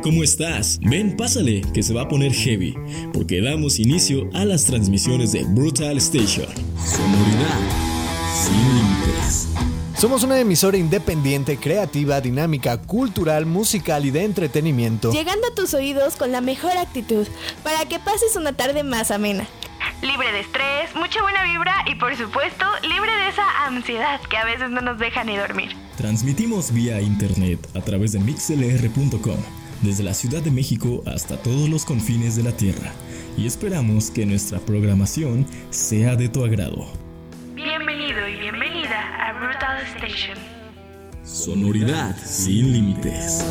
Hola, ¿cómo estás? Ven, pásale, que se va a poner heavy, porque damos inicio a las transmisiones de Brutal Station. Sonoridad sin límites. Somos una emisora independiente, creativa, dinámica, cultural, musical y de entretenimiento. Llegando a tus oídos con la mejor actitud, para que pases una tarde más amena. Libre de estrés, mucha buena vibra y por supuesto libre de esa ansiedad que a veces no nos deja ni dormir. Transmitimos vía internet a través de mixlr.com, desde la Ciudad de México hasta todos los confines de la Tierra, y esperamos que nuestra programación sea de tu agrado. Bienvenido y bienvenida a Brutal Station. Sonoridad sin límites.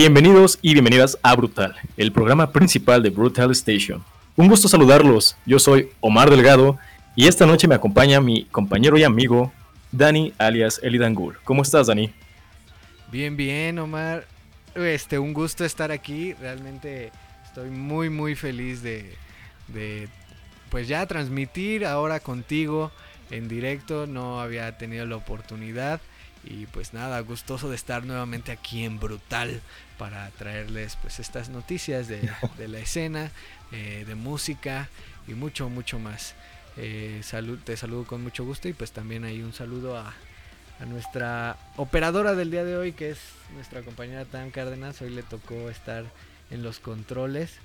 Bienvenidos y bienvenidas a Brutal, el programa principal de Brutal Station. Un gusto saludarlos, yo soy Omar Delgado y esta noche me acompaña mi compañero y amigo Dani alias Elidangul. ¿Cómo estás Dani? Bien, bien, Omar. Este, un gusto estar aquí. Realmente estoy muy, muy feliz de, de, pues ya transmitir ahora contigo en directo. No había tenido la oportunidad. Y pues nada, gustoso de estar nuevamente aquí en Brutal para traerles pues estas noticias de, de la escena, eh, de música y mucho, mucho más. Eh, salud, te saludo con mucho gusto y pues también hay un saludo a, a nuestra operadora del día de hoy, que es nuestra compañera Tam Cárdenas. Hoy le tocó estar en los controles.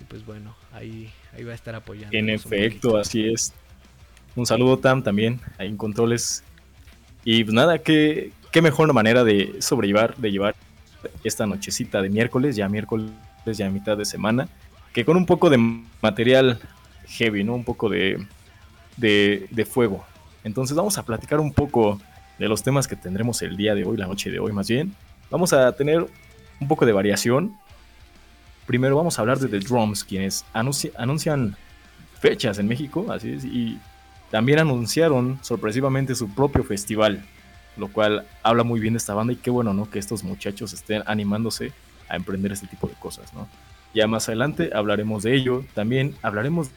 Y pues bueno, ahí, ahí va a estar apoyando. En efecto, así es. Un saludo Tam también, ahí en controles. Y pues nada, qué, qué mejor manera de sobrellevar, de llevar esta nochecita de miércoles, ya miércoles, ya mitad de semana, que con un poco de material heavy, ¿no? Un poco de, de, de fuego. Entonces vamos a platicar un poco de los temas que tendremos el día de hoy, la noche de hoy más bien. Vamos a tener un poco de variación. Primero vamos a hablar de The Drums, quienes anunci- anuncian fechas en México, así y también anunciaron sorpresivamente su propio festival, lo cual habla muy bien de esta banda y qué bueno, ¿no? Que estos muchachos estén animándose a emprender este tipo de cosas, ¿no? Ya más adelante hablaremos de ello. También hablaremos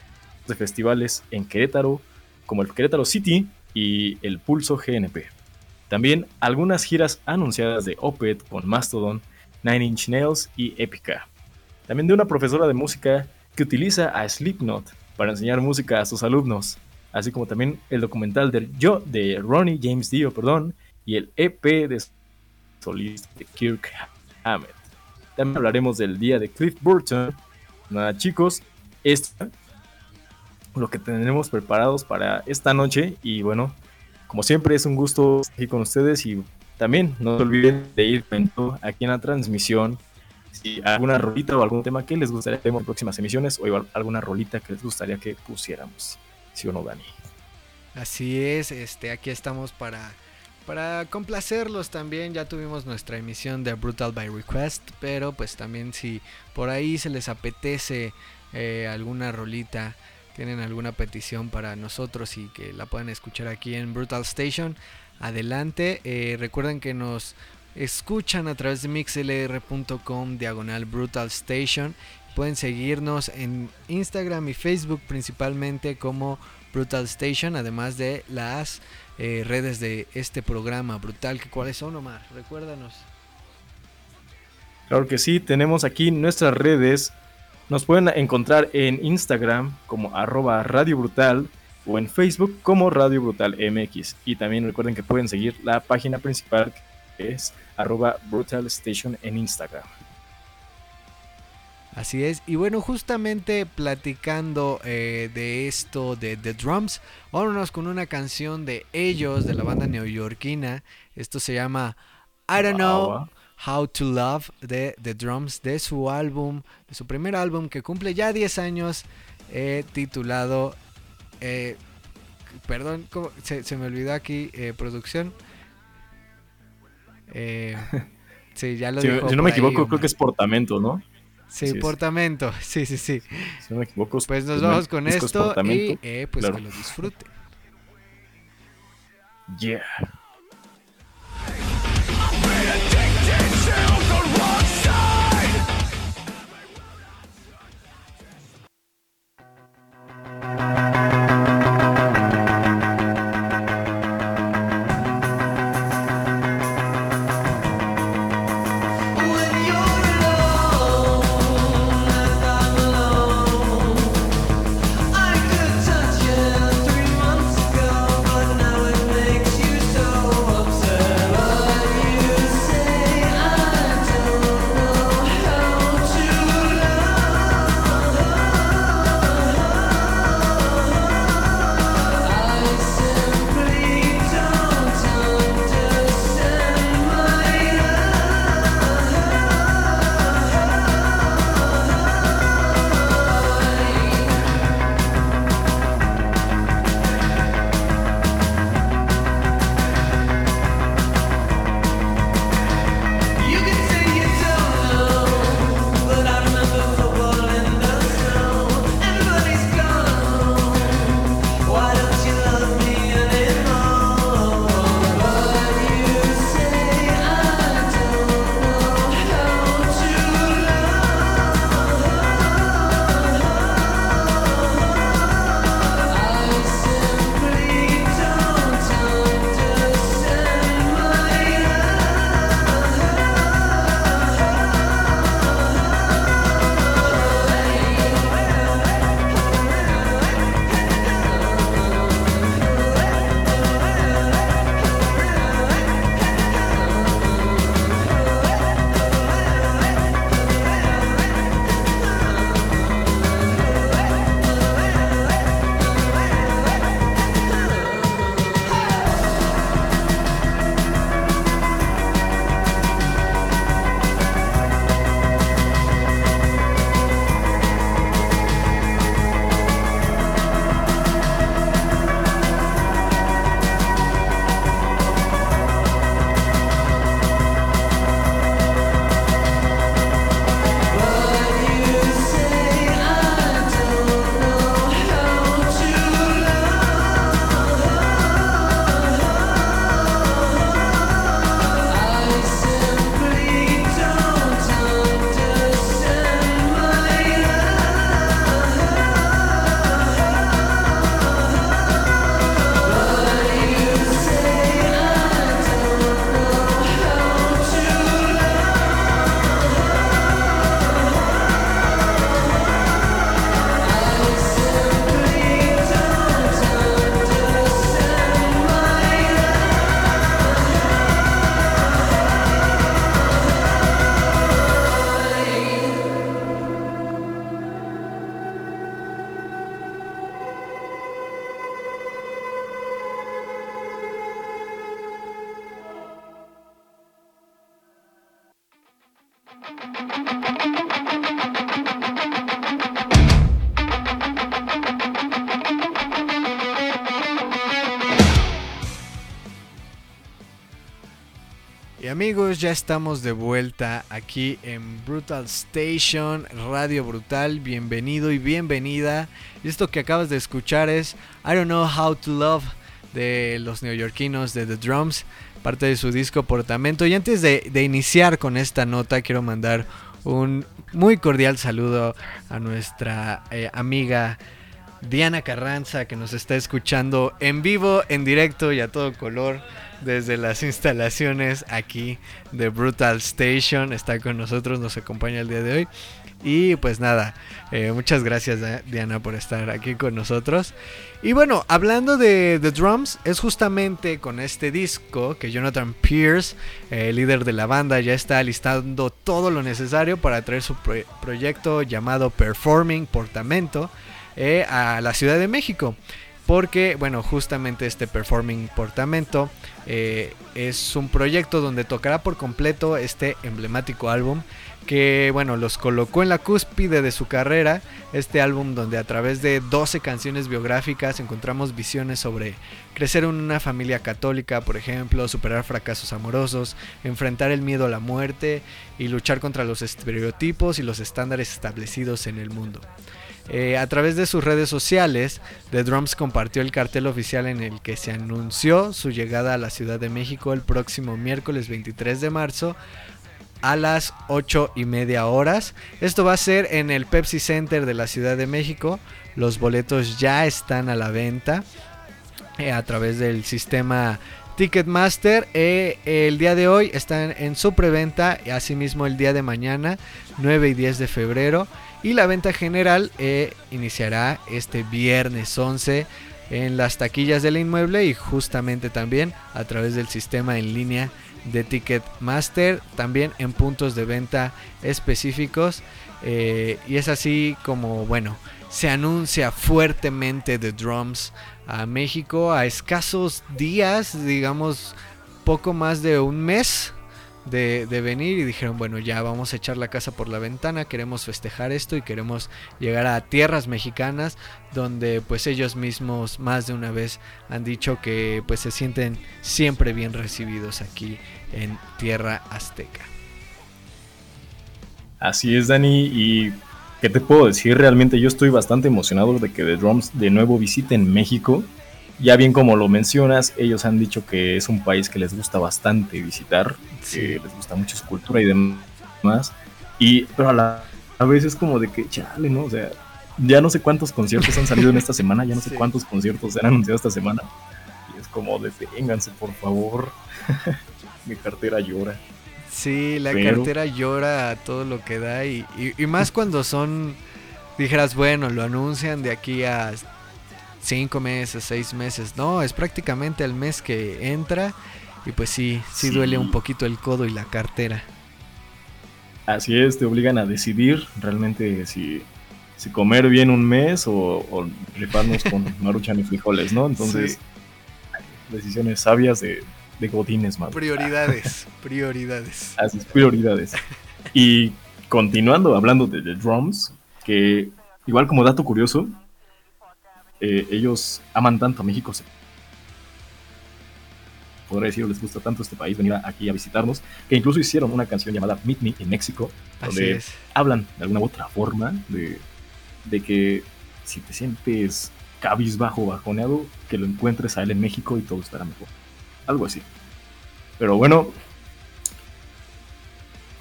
de festivales en Querétaro, como el Querétaro City y el Pulso GNP. También algunas giras anunciadas de Opeth con Mastodon, Nine Inch Nails y Epica. También de una profesora de música que utiliza a Slipknot para enseñar música a sus alumnos, así como también el documental de Yo de Ronnie James Dio, perdón, y el EP de solista de Kirk Hammett. También hablaremos del día de Cliff Burton. Nada, chicos, esto es lo que tendremos preparados para esta noche y bueno, como siempre es un gusto estar aquí con ustedes y también no se olviden de ir aquí en la transmisión si alguna rolita o algún tema que les gustaría que en próximas emisiones o alguna rolita que les gustaría que pusiéramos. ¿Sí o no, Dani? Así es, este, aquí estamos para, para complacerlos también. Ya tuvimos nuestra emisión de Brutal by Request, pero pues también si por ahí se les apetece eh, alguna rolita, tienen alguna petición para nosotros y que la puedan escuchar aquí en Brutal Station, adelante. Eh, recuerden que nos escuchan a través de mixlr.com diagonal Brutal Station. Pueden seguirnos en Instagram y Facebook principalmente como Brutal Station, además de las eh, redes de este programa Brutal. ¿Cuáles son, Omar? Recuérdanos. Claro que sí, tenemos aquí nuestras redes. Nos pueden encontrar en Instagram como arroba Radio Brutal o en Facebook como Radio Brutal MX. Y también recuerden que pueden seguir la página principal que es arroba Brutal Station en Instagram. Así es. Y bueno, justamente platicando eh, de esto de The Drums, vámonos con una canción de ellos, de la banda neoyorquina. Esto se llama I Don't Know How to Love de The Drums, de su álbum, de su primer álbum que cumple ya 10 años, eh, titulado, eh, perdón, se, se me olvidó aquí, eh, producción. Eh, sí, ya lo Si, dijo si no me ahí, equivoco, creo que es portamento, ¿no? Sí, portamento, sí, sí, sí. Si no me equivoco. es- Pues nos vamos con esto y eh, pues claro. que lo disfruten. Yeah. Y amigos, ya estamos de vuelta aquí en Brutal Station, Radio Brutal. Bienvenido y bienvenida. Y esto que acabas de escuchar es I Don't Know How to Love de los neoyorquinos de The Drums, parte de su disco Portamento. Y antes de, iniciar con esta nota, quiero mandar un muy cordial saludo a nuestra eh, amiga Diana Carranza que nos está escuchando en vivo, en directo y a todo color desde las instalaciones aquí de Brutal Station. Está con nosotros, nos acompaña el día de hoy. Y pues nada, eh, muchas gracias Diana por estar aquí con nosotros. Y bueno, hablando de The Drums, es justamente con este disco que Jonathan Pierce, eh, líder de la banda, ya está listando todo lo necesario para traer su pro- proyecto llamado Performing Portamento eh, a la Ciudad de México. porque, bueno, justamente este Performing Portamento eh, es un proyecto donde tocará por completo este emblemático álbum que, bueno, los colocó en la cúspide de su carrera. Este álbum donde a través de 12 canciones biográficas encontramos visiones sobre crecer en una familia católica, por ejemplo, superar fracasos amorosos, enfrentar el miedo a la muerte y luchar contra los estereotipos y los estándares establecidos en el mundo. Eh, a través de sus redes sociales, The Drums compartió el cartel oficial en el que se anunció su llegada a la Ciudad de México el próximo miércoles 23 de marzo a las 8 y media horas. Esto va a ser en el Pepsi Center de la Ciudad de México. Los boletos ya están a la venta eh, a través del sistema Ticketmaster. Eh, el día de hoy están en su preventa, asimismo el día de mañana, 9 y 10 de febrero. Y la venta general eh, iniciará este viernes 11 en las taquillas del inmueble y justamente también a través del sistema en línea de Ticketmaster, también en puntos de venta específicos. Eh, y es así como, bueno, se anuncia fuertemente The Drums a México a escasos días, digamos poco más de un mes de, venir y dijeron, bueno, ya vamos a echar la casa por la ventana, queremos festejar esto y queremos llegar a tierras mexicanas donde pues ellos mismos más de una vez han dicho que pues se sienten siempre bien recibidos aquí en tierra azteca. Así es, Dani, y ¿qué te puedo decir? Realmente yo estoy bastante emocionado de que The Drums de nuevo visiten México ya bien como lo mencionas, ellos han dicho que es un país que les gusta bastante visitar, que les gusta mucho su cultura y demás. Y, pero a la vez es como de que, chale, ¿no? O sea, ya no sé cuántos conciertos han salido en esta semana, ya no sé cuántos conciertos se han anunciado esta semana. Y es como, deténganse, por favor. Mi cartera llora. Sí, la cartera llora a todo lo que da y, y más cuando son, dijeras, bueno, lo anuncian de aquí a cinco meses, seis meses. No, es prácticamente el mes que entra. Y pues sí, sí, duele un poquito el codo y la cartera. Así es, te obligan a decidir realmente si, si comer bien un mes o, o rifarnos con maruchan y frijoles, ¿no? Entonces, decisiones sabias de, de godines, más. Prioridades, prioridades. Así es, prioridades. Y continuando hablando de The Drums, que igual como dato curioso, eh, ellos aman tanto a México, podría decir, les gusta tanto este país, venir aquí a visitarnos, que incluso hicieron una canción llamada Meet Me en México, donde hablan de alguna u otra forma de, de que si te sientes cabizbajo, bajoneado, que lo encuentres a él en México y todo estará mejor. Algo así. Pero bueno,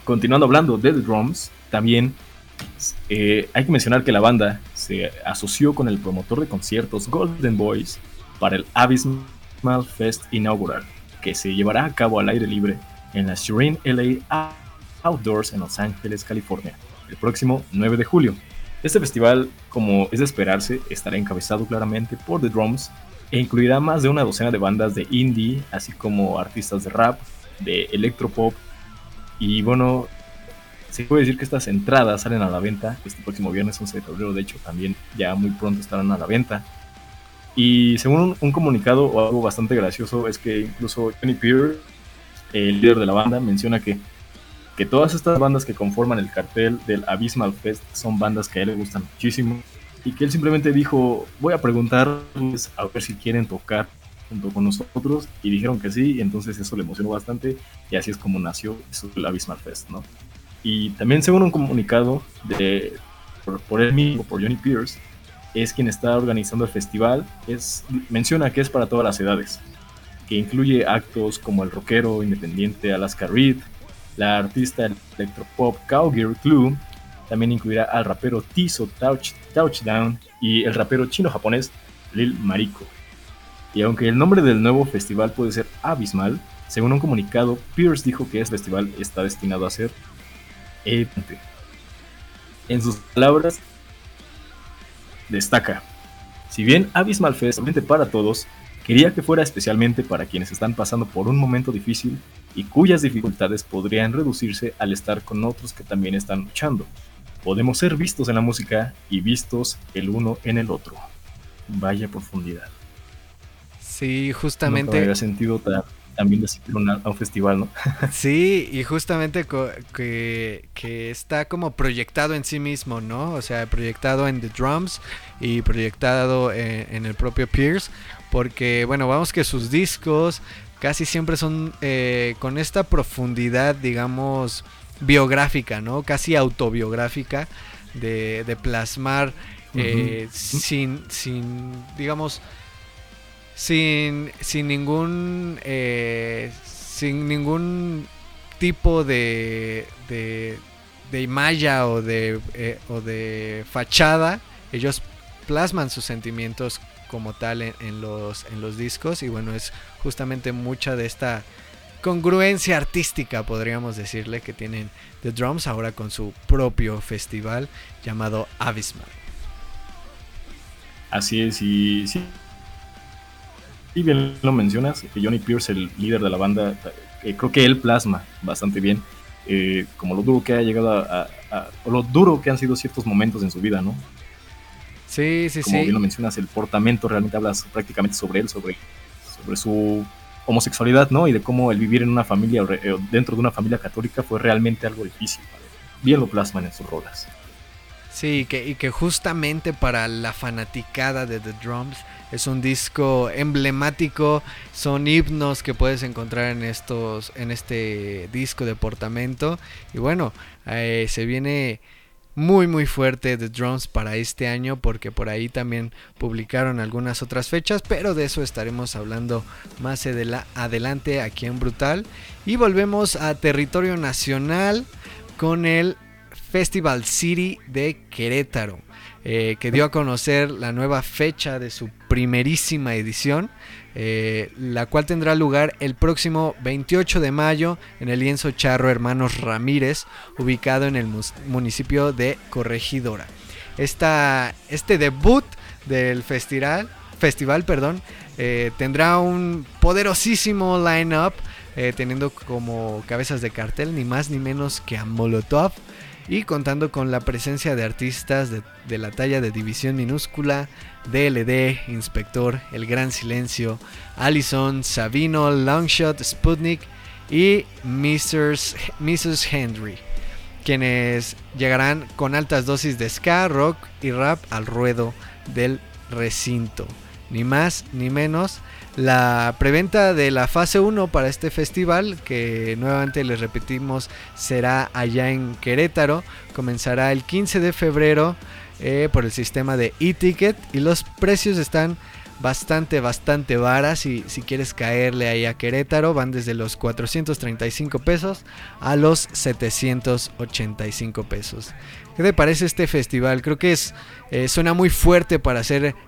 continuando hablando de The Drums, también eh, hay que mencionar que la banda se asoció con el promotor de conciertos Golden Boys para el Abysmal Fest inaugural, que se llevará a cabo al aire libre en la Serene LA Outdoors en Los Ángeles, California, el próximo 9 de julio. Este festival, como es de esperarse, estará encabezado claramente por The Drums e incluirá más de una docena de bandas de indie, así como artistas de rap, de electropop y bueno, se puede decir que estas entradas salen a la venta este próximo viernes 11 de febrero, de hecho también ya muy pronto estarán a la venta. Y según un, comunicado o algo bastante gracioso es que incluso Johnny Pierre, el líder de la banda, menciona que, que todas estas bandas que conforman el cartel del Abysmal Fest son bandas que a él le gustan muchísimo y que él simplemente dijo, voy a preguntarles a ver si quieren tocar junto con nosotros y dijeron que sí, y entonces eso le emocionó bastante y así es como nació el Abysmal Fest, ¿no? Y también según un comunicado de, por, él mismo, por Johnny Pierce, es quien está organizando el festival, es, menciona que es para todas las edades, que incluye actos como el rockero independiente Alaska Reed, la artista electropop Cowgirl Clue, también incluirá al rapero Tizo Touch, Touchdown y el rapero chino-japonés Lil Mariko. Y aunque el nombre del nuevo festival puede ser abismal, según un comunicado, Pierce dijo que este festival está destinado a ser en sus palabras, destaca, si bien Abismal Fest para todos, quería que fuera especialmente para quienes están pasando por un momento difícil y cuyas dificultades podrían reducirse al estar con otros que también están luchando. Podemos ser vistos en la música y vistos el uno en el otro. vaya profundidad. Sí, justamente. me había sentido también de asistir una- a un festival, ¿no? Sí, y justamente que, que está como proyectado en sí mismo, ¿no? O sea, proyectado en The Drums y proyectado en, en el propio Pierce. Porque, bueno, vamos que sus discos casi siempre son eh, con esta profundidad, digamos, biográfica, ¿no? Casi autobiográfica de, de plasmar eh, sin, sin, digamos, sin, sin ningún eh, sin ningún tipo de, de, de o de, eh, o de fachada ellos plasman sus sentimientos como tal en, los, en los discos y bueno es justamente mucha de esta congruencia artística podríamos decirle que tienen The Drums ahora con su propio festival llamado Abysmal Así es, y sí. Y bien lo mencionas, que Johnny Pierce, el líder de la banda, eh, creo que él plasma bastante bien eh, como lo duro que ha llegado a, a- a- o lo duro que han sido ciertos momentos en su vida, ¿no? sí sí Como sí bien lo mencionas, el portamento realmente hablas prácticamente sobre él, sobre, sobre su homosexualidad, ¿no? Y de cómo el vivir en una familia, o re- eh, dentro de una familia católica fue realmente algo difícil. Bien lo plasman en sus rolas. Sí, que, y que justamente para la fanaticada de The Drums es un disco emblemático, son himnos que puedes encontrar en estos, en este disco de portamento. Y bueno, eh, se viene muy muy fuerte The Drums para este año porque por ahí también publicaron algunas otras fechas, pero de eso estaremos hablando más adela- adelante aquí en Brutal. Y volvemos a territorio nacional con el Festival City de Querétaro, eh, que dio a conocer la nueva fecha de su primerísima edición, eh, la cual tendrá lugar el próximo 28 de mayo en el lienzo Charro Hermanos Ramírez, ubicado en el municipio de Corregidora. Este debut del festival, festival perdón, eh, tendrá un poderosísimo line-up, teniendo como cabezas de cartel ni más ni menos que a Molotov y contando con la presencia de artistas de, la talla de División Minúscula, DLD, Inspector, El Gran Silencio, Allison, Sabino, Longshot, Sputnik y Mrs. Mrs. Henry, quienes llegarán con altas dosis de ska, rock y rap al ruedo del recinto. Ni más ni menos. La preventa de la fase 1 para este festival, que nuevamente les repetimos será allá en Querétaro, comenzará el 15 de febrero eh, por el sistema de e-ticket y los precios están bastante, bastante varas. Y si quieres caerle ahí a Querétaro, van desde los 435 pesos a los 785 pesos. ¿Qué te parece este festival? Creo que es eh, suena muy fuerte para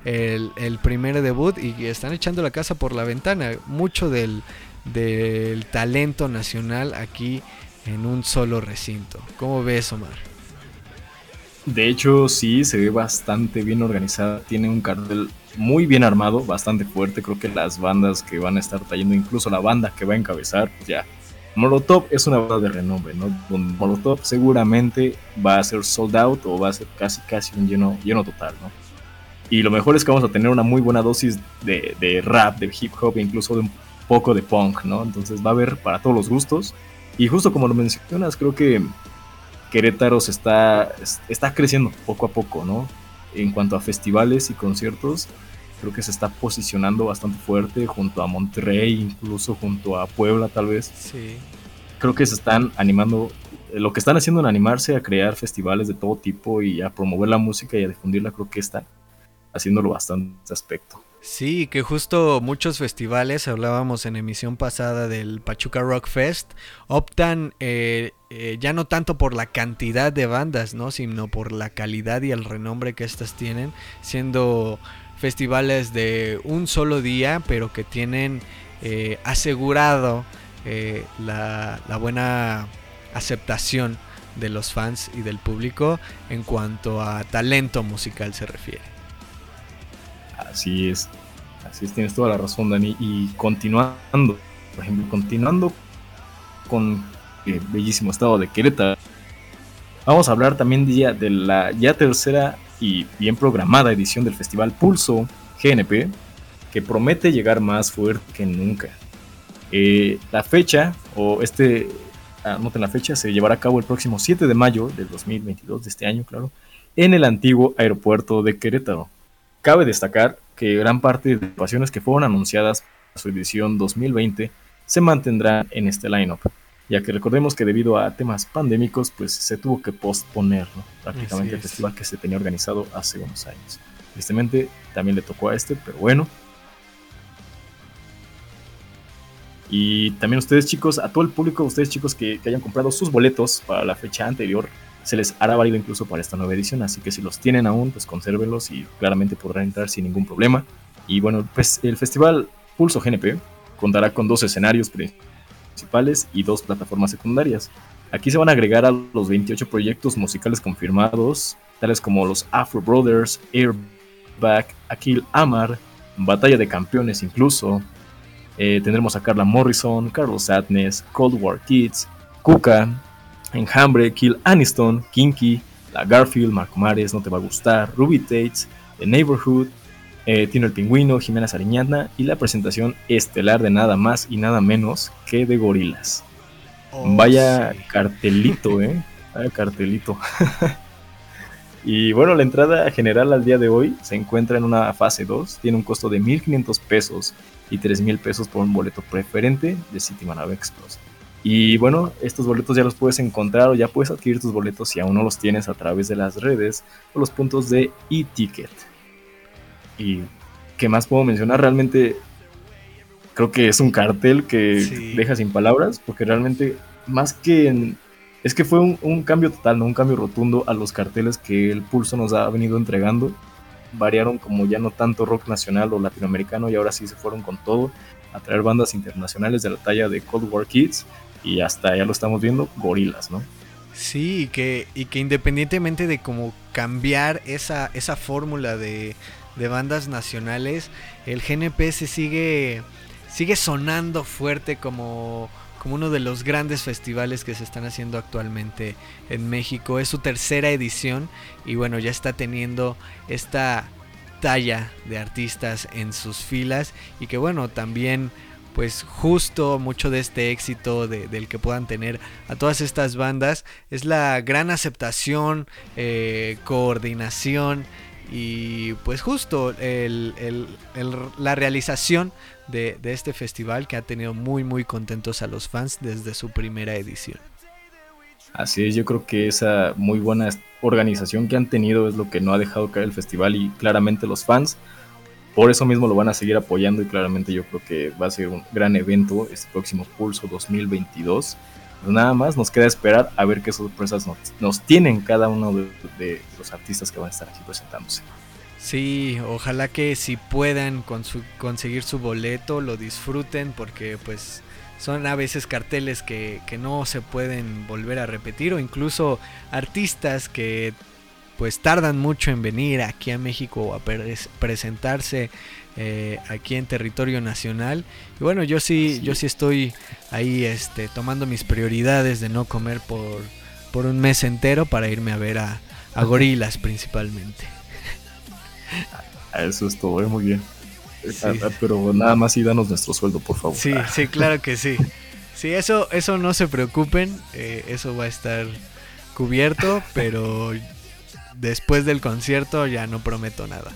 el, el primer debut y están echando la casa por la ventana. Mucho del, del talento nacional aquí en un solo recinto. ¿Cómo ves, Omar? De hecho, sí, se ve bastante bien organizada. Tiene un cartel muy bien armado, bastante fuerte. Creo que las bandas que van a estar trayendo, incluso la banda que va a encabezar, pues ya. Molotov es una banda de renombre, ¿no? Molotov seguramente va a ser sold out o va a ser casi, casi un lleno, lleno total, ¿no? Y lo mejor es que vamos a tener una muy buena dosis de, de rap, de hip hop e incluso de un poco de punk, ¿no? Entonces va a haber para todos los gustos. Y justo como lo mencionas, creo que Querétaro se está, está creciendo poco a poco, ¿no? En cuanto a festivales y conciertos, creo que se está posicionando bastante fuerte junto a Monterrey, incluso junto a Puebla tal vez. Sí. Creo que se están animando, eh, lo que están haciendo en animarse a crear festivales de todo tipo y a promover la música y a difundirla, creo que están haciéndolo bastante en aspecto. Sí, que justo muchos festivales, hablábamos en emisión pasada del Pachuca Rock Fest, optan eh, eh, ya no tanto por la cantidad de bandas, ¿no? sino por la calidad y el renombre que estas tienen, siendo festivales de un solo día, pero que tienen eh, asegurado eh, la, la buena aceptación de los fans y del público en cuanto a talento musical se refiere. Así es, así es, tienes toda la razón, Dani. Y continuando, por ejemplo, continuando con el bellísimo estado de Querétaro, vamos a hablar también de, de la ya tercera y bien programada edición del Festival Pulso, GNP, que promete llegar más fuerte que nunca. Eh, la fecha, o este, anoten la fecha, se llevará a cabo el próximo 7 de mayo del 2022, de este año, claro, en el antiguo aeropuerto de Querétaro. Cabe destacar que gran parte de las pasiones que fueron anunciadas para su edición 2020 se mantendrán en este lineup, ya que recordemos que debido a temas pandémicos, pues se tuvo que posponer ¿no? prácticamente el festival que se tenía organizado hace unos años. Tristemente también le tocó a este, pero bueno. Y también ustedes chicos, a todo el público, ustedes chicos que, que hayan comprado sus boletos para la fecha anterior, se les hará válido incluso para esta nueva edición, así que si los tienen aún, pues consérvenlos y claramente podrán entrar sin ningún problema. Y bueno, pues el festival Pulso GNP contará con dos escenarios principales y dos plataformas secundarias. Aquí se van a agregar a los 28 proyectos musicales confirmados, tales como los Afro Brothers, Airback, Akil Amar, Batalla de Campeones incluso. Eh, tendremos a Carla Morrison, Carlos Sadness, Cold War Kids, Kuka, Enjambre, Kill Aniston, Kinky, La Garfield, Marco Mares, No Te Va a Gustar, Ruby Tates, The Neighborhood, eh, Tino el Pingüino, Jimena Sariñana y la presentación estelar de nada más y nada menos que de Gorilas. Oh, Vaya sí. cartelito, ¿eh? Vaya cartelito. y bueno, la entrada general al día de hoy se encuentra en una fase 2. Tiene un costo de 1.500 pesos y 3.000 pesos por un boleto preferente de City Plus. Y bueno, estos boletos ya los puedes encontrar o ya puedes adquirir tus boletos si aún no los tienes a través de las redes o los puntos de e-ticket. Y qué más puedo mencionar, realmente creo que es un cartel que Sí. deja sin palabras, porque realmente más que en- es que fue un, un cambio total, no un cambio rotundo a los carteles que el Pulso nos ha venido entregando. Variaron como ya no tanto rock nacional o latinoamericano y ahora sí se fueron con todo a traer bandas internacionales de la talla de Cold War Kids y hasta ya lo estamos viendo, gorilas, ¿no? Sí, y que, y que independientemente de cómo cambiar esa, esa fórmula de, de bandas nacionales, el GNP se sigue, sigue sonando fuerte como, como uno de los grandes festivales que se están haciendo actualmente en México. Es su tercera edición y bueno, ya está teniendo esta talla de artistas en sus filas y que bueno, también pues justo mucho de este éxito de- del que puedan tener a todas estas bandas es la gran aceptación, eh, coordinación y pues justo la realización de, de este festival que ha tenido muy muy contentos a los fans desde su primera edición. Así es, yo creo que esa muy buena organización que han tenido es lo que no ha dejado caer el festival y claramente los fans por eso mismo lo van a seguir apoyando y claramente yo creo que va a ser un gran evento este próximo Pulso 2022. Pues nada más nos queda esperar a ver qué sorpresas nos, nos tienen cada uno de, los artistas que van a estar aquí presentándose. Sí, ojalá que si puedan con su- conseguir su boleto lo disfruten porque pues son a veces carteles que, que no se pueden volver a repetir o incluso artistas que pues tardan mucho en venir aquí a México a pres- presentarse eh, aquí en territorio nacional y bueno yo sí yo sí estoy ahí este tomando mis prioridades de no comer por por un mes entero para irme a ver a, a gorilas principalmente Eso es todo, muy bien. Sí. Ah, ah, Pero nada más y danos nuestro sueldo, por favor. Sí, sí, claro que sí. Sí, eso, eso no se preocupen, eh, eso va a estar cubierto, pero después del concierto ya no prometo nada.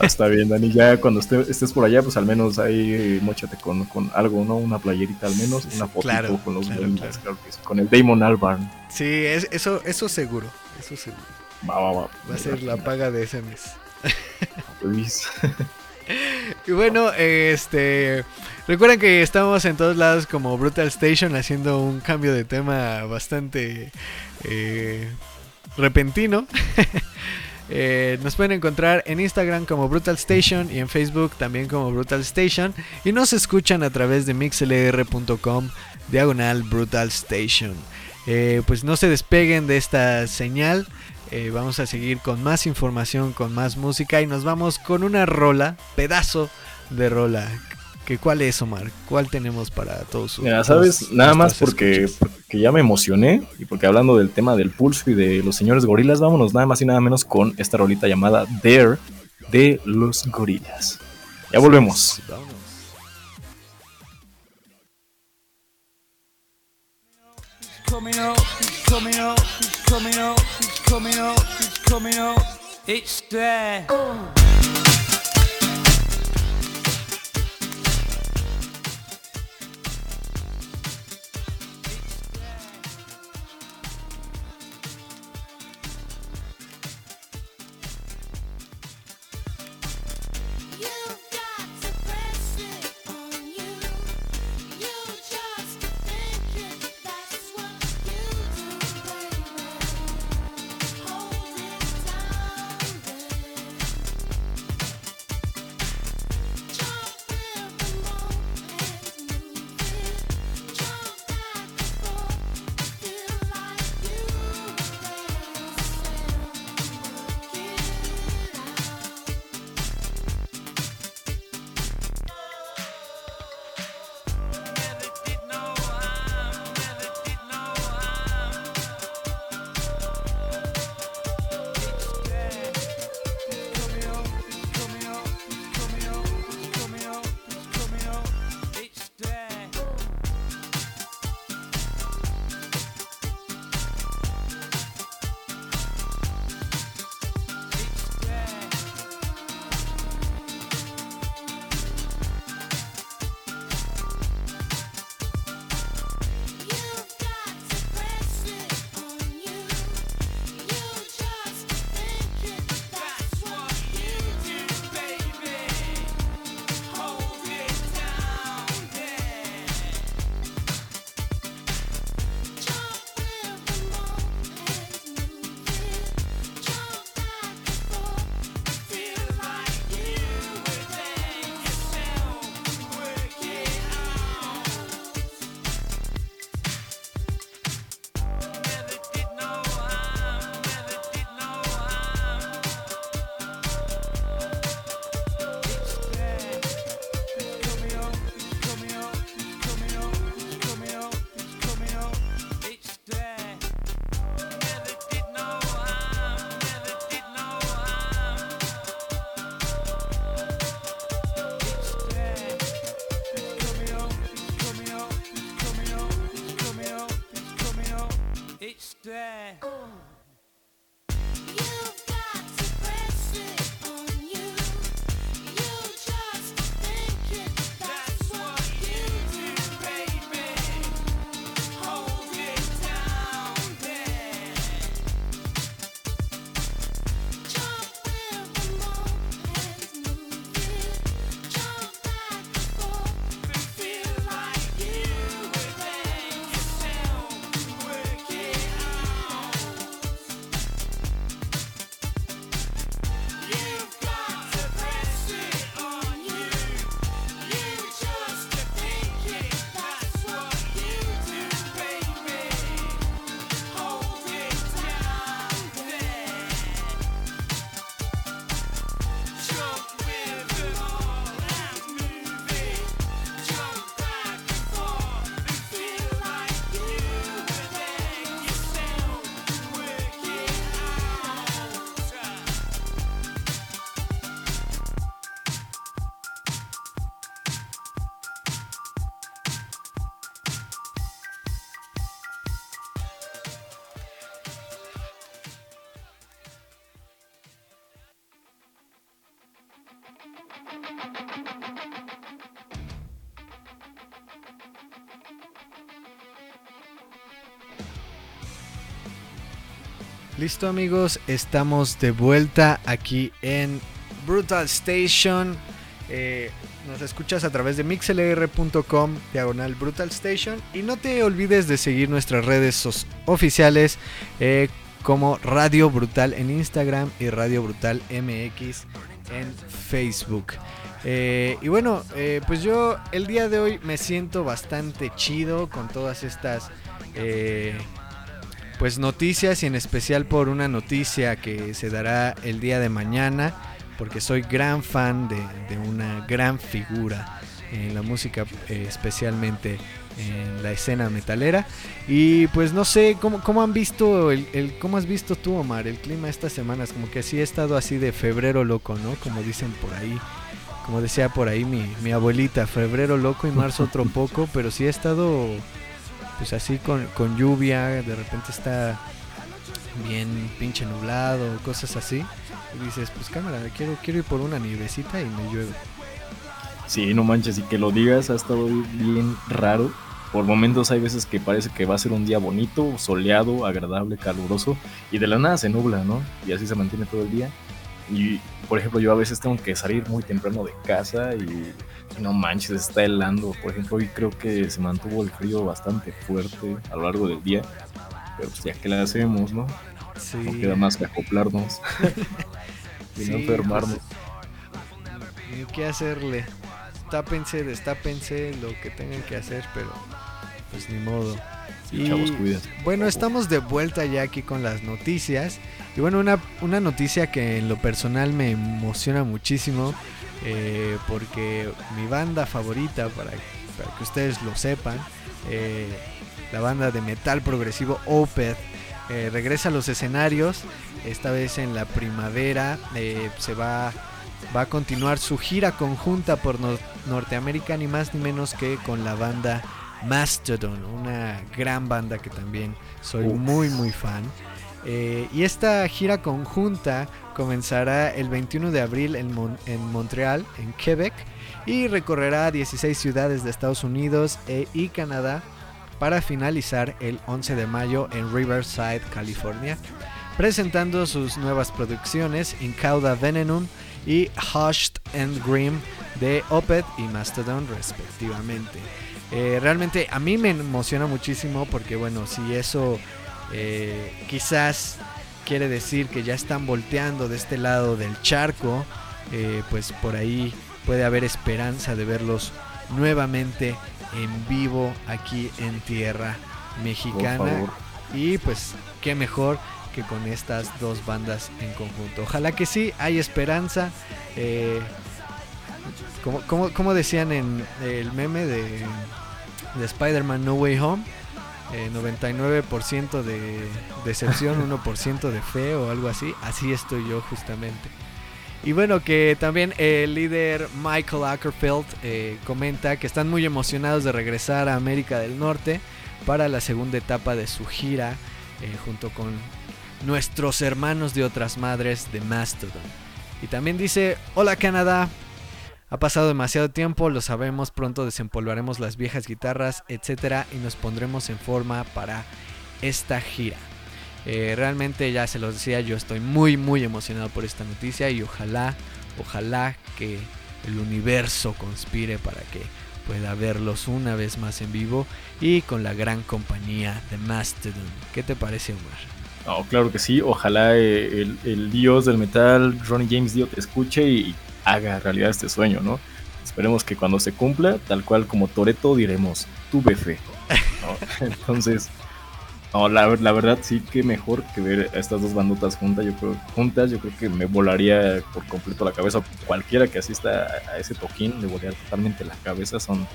Ah, está bien, Dani. Ya cuando esté- estés por allá, pues al menos ahí eh, mochate con, con algo, ¿no? Una playerita al menos, una fotito Claro, con los claro, claro. claro que sí. Con el Damon Albarn. Sí, es, eso, eso seguro, eso seguro. Va, va, va. Va a ser la paga de ese mes. Luis. Y bueno, este. Recuerden que estamos en todos lados como Brutal Station haciendo un cambio de tema bastante eh, repentino. Eh, nos pueden encontrar en Instagram como Brutal Station y en Facebook también como Brutal Station. Y nos escuchan a través de mixlr.com diagonal Brutal Station. Eh, pues no se despeguen de esta señal. Eh, vamos a seguir con más información, con más música y nos vamos con una rola, pedazo de rola. ¿Que ¿Cuál es, Omar? ¿Cuál tenemos para todos? Mira, todos sabes, nada más porque, porque ya me emocioné y porque hablando del tema del pulso y de los señores gorilas, vámonos nada más y nada menos con esta rolita llamada Dare de los gorilas. Ya volvemos. Vámonos. coming up, he's coming up, he's coming up, he's coming up, he's coming up. It's there. You've Listo amigos, estamos de vuelta aquí en Brutal Station. Eh, nos escuchas a través de mixlr.com diagonal Brutal Station y no te olvides de seguir nuestras redes oficiales eh, como Radio Brutal en Instagram y Radio Brutal MX en Facebook. Eh, y bueno, eh, pues yo el día de hoy me siento bastante chido con todas estas eh, pues noticias y en especial por una noticia que se dará el día de mañana porque soy gran fan de, una gran figura en la música, eh, especialmente en la escena metalera. Y pues no sé, ¿cómo, cómo han visto, el, el- cómo has visto tú, Omar, el clima estas semanas? Como que sí ha estado así de febrero loco, ¿no? Como dicen por ahí. Como decía por ahí mi, mi abuelita, febrero loco y marzo otro poco, pero sí ha estado pues así con, con lluvia, de repente está bien pinche nublado, cosas así. Y dices, pues cámara, quiero, quiero ir por una nievecita y me llueve. Sí, no manches, y que lo digas ha estado bien raro. Por momentos hay veces que parece que va a ser un día bonito, soleado, agradable, caluroso, y de la nada se nubla, ¿no? Y así se mantiene todo el día. Y, por ejemplo, yo a veces tengo que salir muy temprano de casa y no manches, está helando. Por ejemplo, hoy creo que se mantuvo el frío bastante fuerte a lo largo del día. Pero pues ya que la hacemos, ¿no? Sí. No queda más que acoplarnos y no Sí, enfermarnos. pues, qué hacerle. Tápense, destápense, lo que tengan que hacer, pero pues ni modo. Sí, chavos, cuídense. Bueno, estamos de vuelta ya aquí con las noticias. Y bueno, una, una noticia que en lo personal me emociona muchísimo. eh, porque mi banda favorita, para, para que ustedes lo sepan, eh, la banda de metal progresivo Opeth, eh, regresa a los escenarios. Esta vez en la primavera se va, va a continuar su gira conjunta por Nor- Norteamérica, ni más ni menos que con la banda Mastodon, una gran banda que también soy muy muy fan. Eh, y esta gira conjunta comenzará el 21 de abril en, Mon- en Montreal, en Quebec, y recorrerá 16 ciudades de Estados Unidos e- y Canadá para finalizar el 11 de mayo en Riverside, California, presentando sus nuevas producciones Incauda Venenum y Hushed and Grim de Opeth y Mastodon respectivamente. Eh, realmente a mí me emociona muchísimo porque bueno, si eso eh, quizás quiere decir que ya están volteando de este lado del charco, eh, pues por ahí puede haber esperanza de verlos nuevamente en vivo aquí en tierra mexicana. Y pues qué mejor que con estas dos bandas en conjunto. Ojalá que sí, hay esperanza. eh, como, como, como decían en el meme de, de Spider-Man No Way Home, eh, 99% de decepción, 1% de fe o algo así. Así estoy yo justamente. Y bueno, que también el líder Michael Ackerfeld eh, comenta que están muy emocionados de regresar a América del Norte para la segunda etapa de su gira eh, junto con nuestros hermanos de otras madres de Mastodon. Y también dice, hola Canadá, ha pasado demasiado tiempo, lo sabemos, pronto desempolvaremos las viejas guitarras, etcétera, y nos pondremos en forma para esta gira. Eh, realmente ya se los decía, yo estoy muy muy emocionado por esta noticia y ojalá, ojalá que el universo conspire para que pueda verlos una vez más en vivo y con la gran compañía de Mastodon. ¿Qué te parece, Omar? No, claro que sí. Ojalá eh, el, el dios del metal, Ronnie James Dio, te escuche y haga realidad este sueño, ¿no? Esperemos que cuando se cumpla, tal cual como Toreto, diremos, tuve fe. Entonces, no, la, la verdad sí que mejor que ver a estas dos bandotas juntas. Yo creo, juntas, yo creo que me volaría por completo la cabeza. Cualquiera que asista a, a ese toquín le volaría totalmente la cabeza. Son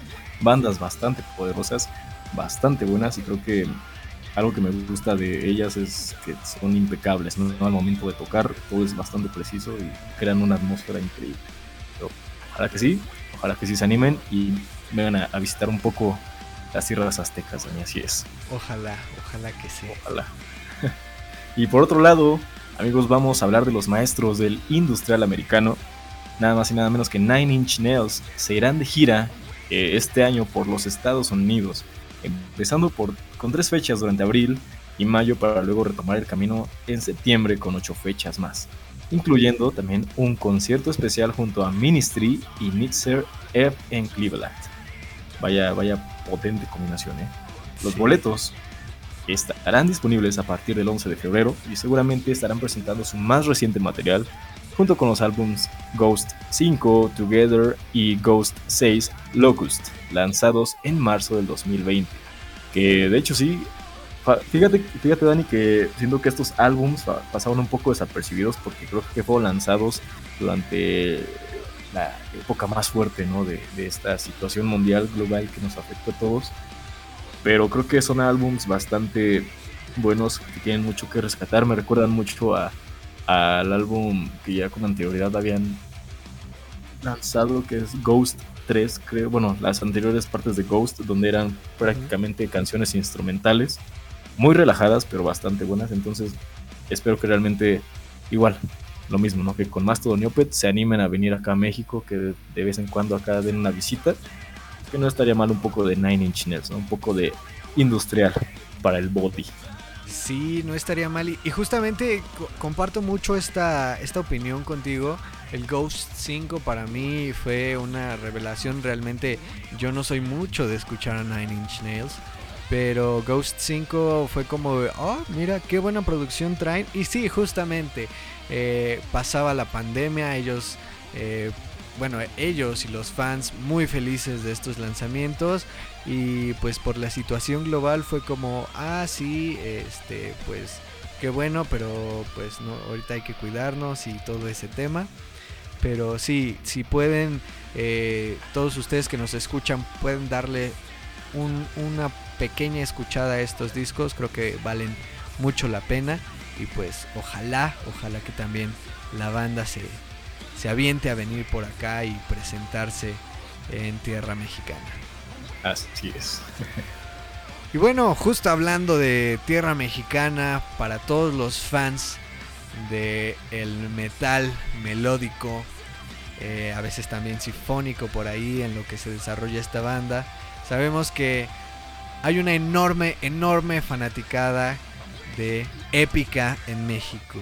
bandas bastante poderosas, bastante buenas y creo que algo que me gusta de ellas es que son impecables, ¿no? Al momento de tocar todo es bastante preciso y crean una atmósfera increíble. Pero ojalá que sí, ojalá que sí se animen y vengan a, a visitar un poco las tierras aztecas, y así es, Ojalá, ojalá que sí. ojalá. y por otro lado, amigos, vamos a hablar de los maestros del industrial americano. Nada más y nada menos que Nine Inch Nails se irán de gira eh, este año por los Estados Unidos, empezando por, con tres fechas durante abril y mayo para luego retomar el camino en septiembre con ocho fechas más, incluyendo también un concierto especial junto a Ministry y Mixer F en Cleveland. Vaya, vaya potente combinación, ¿eh? Los Sí. boletos estarán disponibles a partir del 11 de febrero y seguramente estarán presentando su más reciente material junto con los álbums Ghost 5, Together y Ghost 6, Locust, lanzados en marzo del 2020. Que de hecho sí, fíjate, fíjate Dani que siento que estos álbums pa- pasaron un poco desapercibidos porque creo que fueron lanzados durante la época más fuerte, ¿no? De, de esta situación mundial global que nos afectó a todos. Pero creo que son álbums bastante buenos que tienen mucho que rescatar. Me recuerdan mucho a, al álbum que ya con anterioridad habían lanzado, que es Ghost 3, creo. Bueno, las anteriores partes de Ghost, donde eran prácticamente canciones instrumentales, muy relajadas, pero bastante buenas. Entonces, espero que realmente, igual, lo mismo, ¿no? Que con Mastodon Neopet se animen a venir acá a México, que de, vez en cuando acá den una visita. Que no estaría mal un poco de Nine Inch Nails, ¿no? Un poco de industrial para el body. Sí, no estaría mal. Y, justamente co- comparto mucho esta, esta opinión contigo. El Ghost 5 para mí fue una revelación. Realmente yo no soy mucho de escuchar a Nine Inch Nails. Pero Ghost 5 fue como, oh, mira, qué buena producción traen. Y sí, justamente, eh, pasaba la pandemia, ellos, eh, bueno, ellos y los fans muy felices de estos lanzamientos. Y pues por la situación global fue como, ah, sí, este, pues qué bueno, pero pues no, ahorita hay que cuidarnos y todo ese tema. Pero sí, si pueden, eh, todos ustedes que nos escuchan pueden darle un- una pequeña escuchada a estos discos, creo que valen mucho la pena. Y pues ojalá, ojalá que también la banda se, se aviente a venir por acá y presentarse en tierra mexicana. Así es. Y bueno, justo hablando de tierra mexicana, para todos los fans de el metal melódico, eh, a veces también sinfónico por ahí en lo que se desarrolla esta banda, sabemos que hay una enorme, enorme fanaticada de épica en México.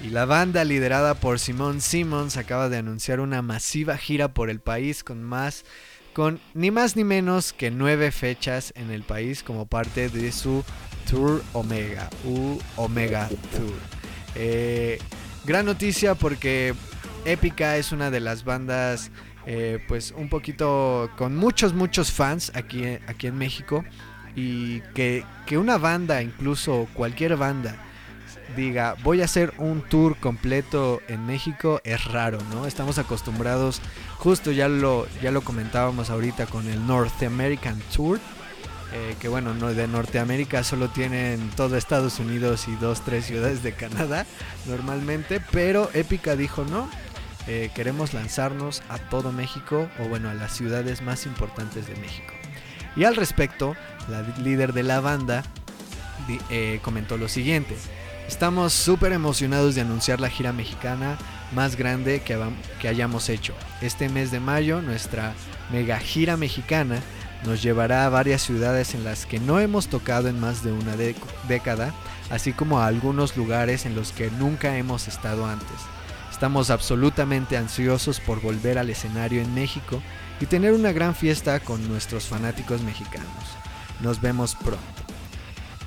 Y la banda liderada por Simón Simmons acaba de anunciar una masiva gira por el país con más con ni más ni menos que nueve fechas en el país como parte de su Tour Omega, U Omega Tour. Eh, gran noticia porque Épica es una de las bandas eh, pues un poquito con muchos muchos fans aquí, aquí en México y que, que una banda incluso cualquier banda diga voy a hacer un tour completo en México es raro, ¿no? Estamos acostumbrados, justo ya lo, ya lo comentábamos ahorita con el North American Tour, eh, que bueno, no, de Norteamérica solo tienen todo Estados Unidos y dos, tres ciudades de Canadá normalmente, pero Épica dijo no, eh, queremos lanzarnos a todo México o bueno, a las ciudades más importantes de México. Y al respecto, la líder de la banda eh, comentó lo siguiente. Estamos súper emocionados de anunciar la gira mexicana más grande que, que hayamos hecho. Este mes de mayo nuestra mega gira mexicana nos llevará a varias ciudades en las que no hemos tocado en más de una década, así como a algunos lugares en los que nunca hemos estado antes. Estamos absolutamente ansiosos por volver al escenario en México y tener una gran fiesta con nuestros fanáticos mexicanos. Nos vemos pronto.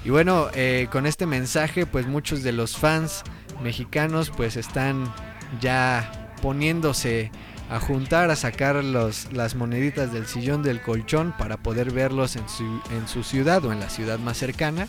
Y bueno, eh, con este mensaje, pues muchos de los fans mexicanos pues están ya poniéndose a juntar, a sacar los, las moneditas del sillón del colchón para poder verlos en su, en su ciudad o en la ciudad más cercana.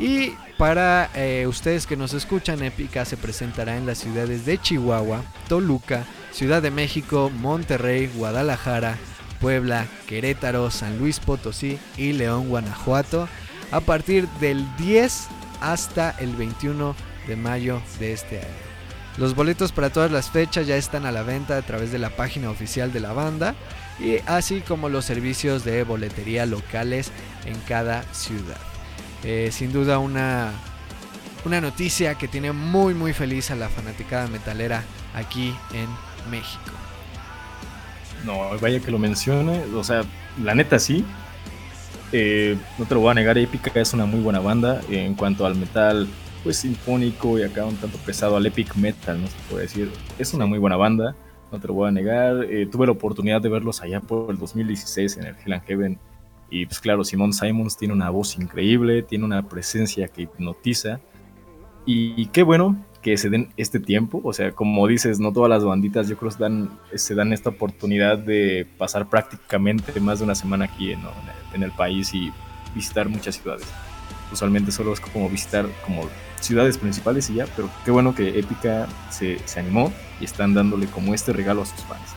Y para eh, ustedes que nos escuchan, Épica se presentará en las ciudades de Chihuahua, Toluca, Ciudad de México, Monterrey, Guadalajara, Puebla, Querétaro, San Luis Potosí y León, Guanajuato, a partir del 10 hasta el 21 de mayo de este año. Los boletos para todas las fechas ya están a la venta a través de la página oficial de la banda y así como los servicios de boletería locales en cada ciudad. Eh, sin duda una, una noticia que tiene muy muy feliz a la fanaticada metalera aquí en México. No, vaya que lo mencione. O sea, la neta sí. Eh, no te lo voy a negar, Épica es una muy buena banda. en cuanto al metal, pues sinfónico y acá un tanto pesado al epic metal, no se puede decir. Es una muy buena banda, no te lo voy a negar. Eh, tuve la oportunidad de verlos allá por el 2016 en el Hell and Heaven. Y pues claro, Simon Simons tiene una voz increíble, tiene una presencia que hipnotiza. Y, y qué bueno que se den este tiempo. O sea, como dices, no todas las banditas yo creo se dan, se dan esta oportunidad de pasar prácticamente más de una semana aquí en, en el país y visitar muchas ciudades. Usualmente solo es como visitar como ciudades principales y ya, pero qué bueno que Épica se, se animó y están dándole como este regalo a sus fans.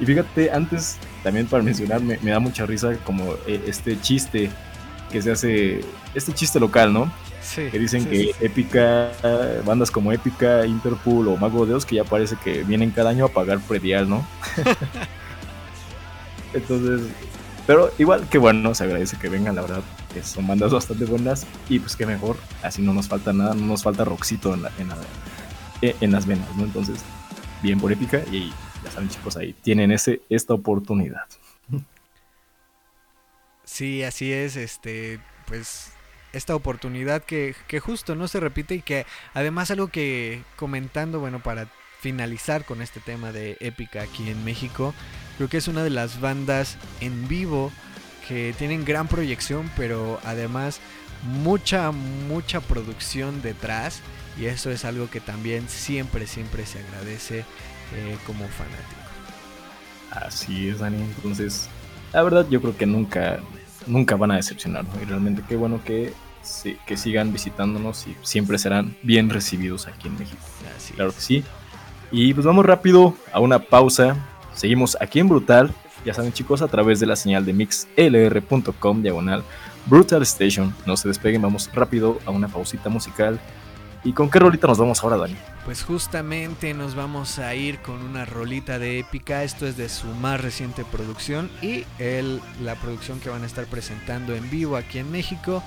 Y fíjate, antes también para mencionar, me, me da mucha risa como eh, este chiste que se hace, este chiste local, ¿no? Sí. Que dicen sí, que sí. Épica, bandas como Épica, Interpol o Mago de Dios, que ya parece que vienen cada año a pagar predial, ¿no? Entonces, pero igual que bueno, se agradece que vengan, la verdad, que son bandas bastante buenas y pues que mejor, así no nos falta nada, no nos falta roxito en, la- en, la- eh, en las venas, ¿no? Entonces, bien por Épica y ya saben chicos, ahí tienen ese, esta oportunidad. Sí, así es, este, pues esta oportunidad que, que justo no se repite y que además algo que comentando, bueno, para finalizar con este tema de épica aquí en México, creo que es una de las bandas en vivo que tienen gran proyección, pero además mucha, mucha producción detrás y eso es algo que también siempre, siempre se agradece eh, como fanático. Así es, Dani. Entonces, la verdad, yo creo que nunca, nunca van a decepcionar. ¿no? Y realmente qué bueno que, sí- que sigan visitándonos y siempre serán bien recibidos aquí en México. Así Claro que sí. Y pues vamos rápido a una pausa. Seguimos aquí en Brutal. Ya saben, chicos, a través de la señal de mixlr.com diagonal Brutal Station. No se despeguen, vamos rápido a una pausita musical. ¿Y con qué rolita nos vamos ahora, Dani? Pues justamente nos vamos a ir con una rolita de épica. Esto es de su más reciente producción y el, la producción que van a estar presentando en vivo aquí en México.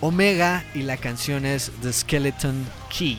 Omega y la canción es The Skeleton Key.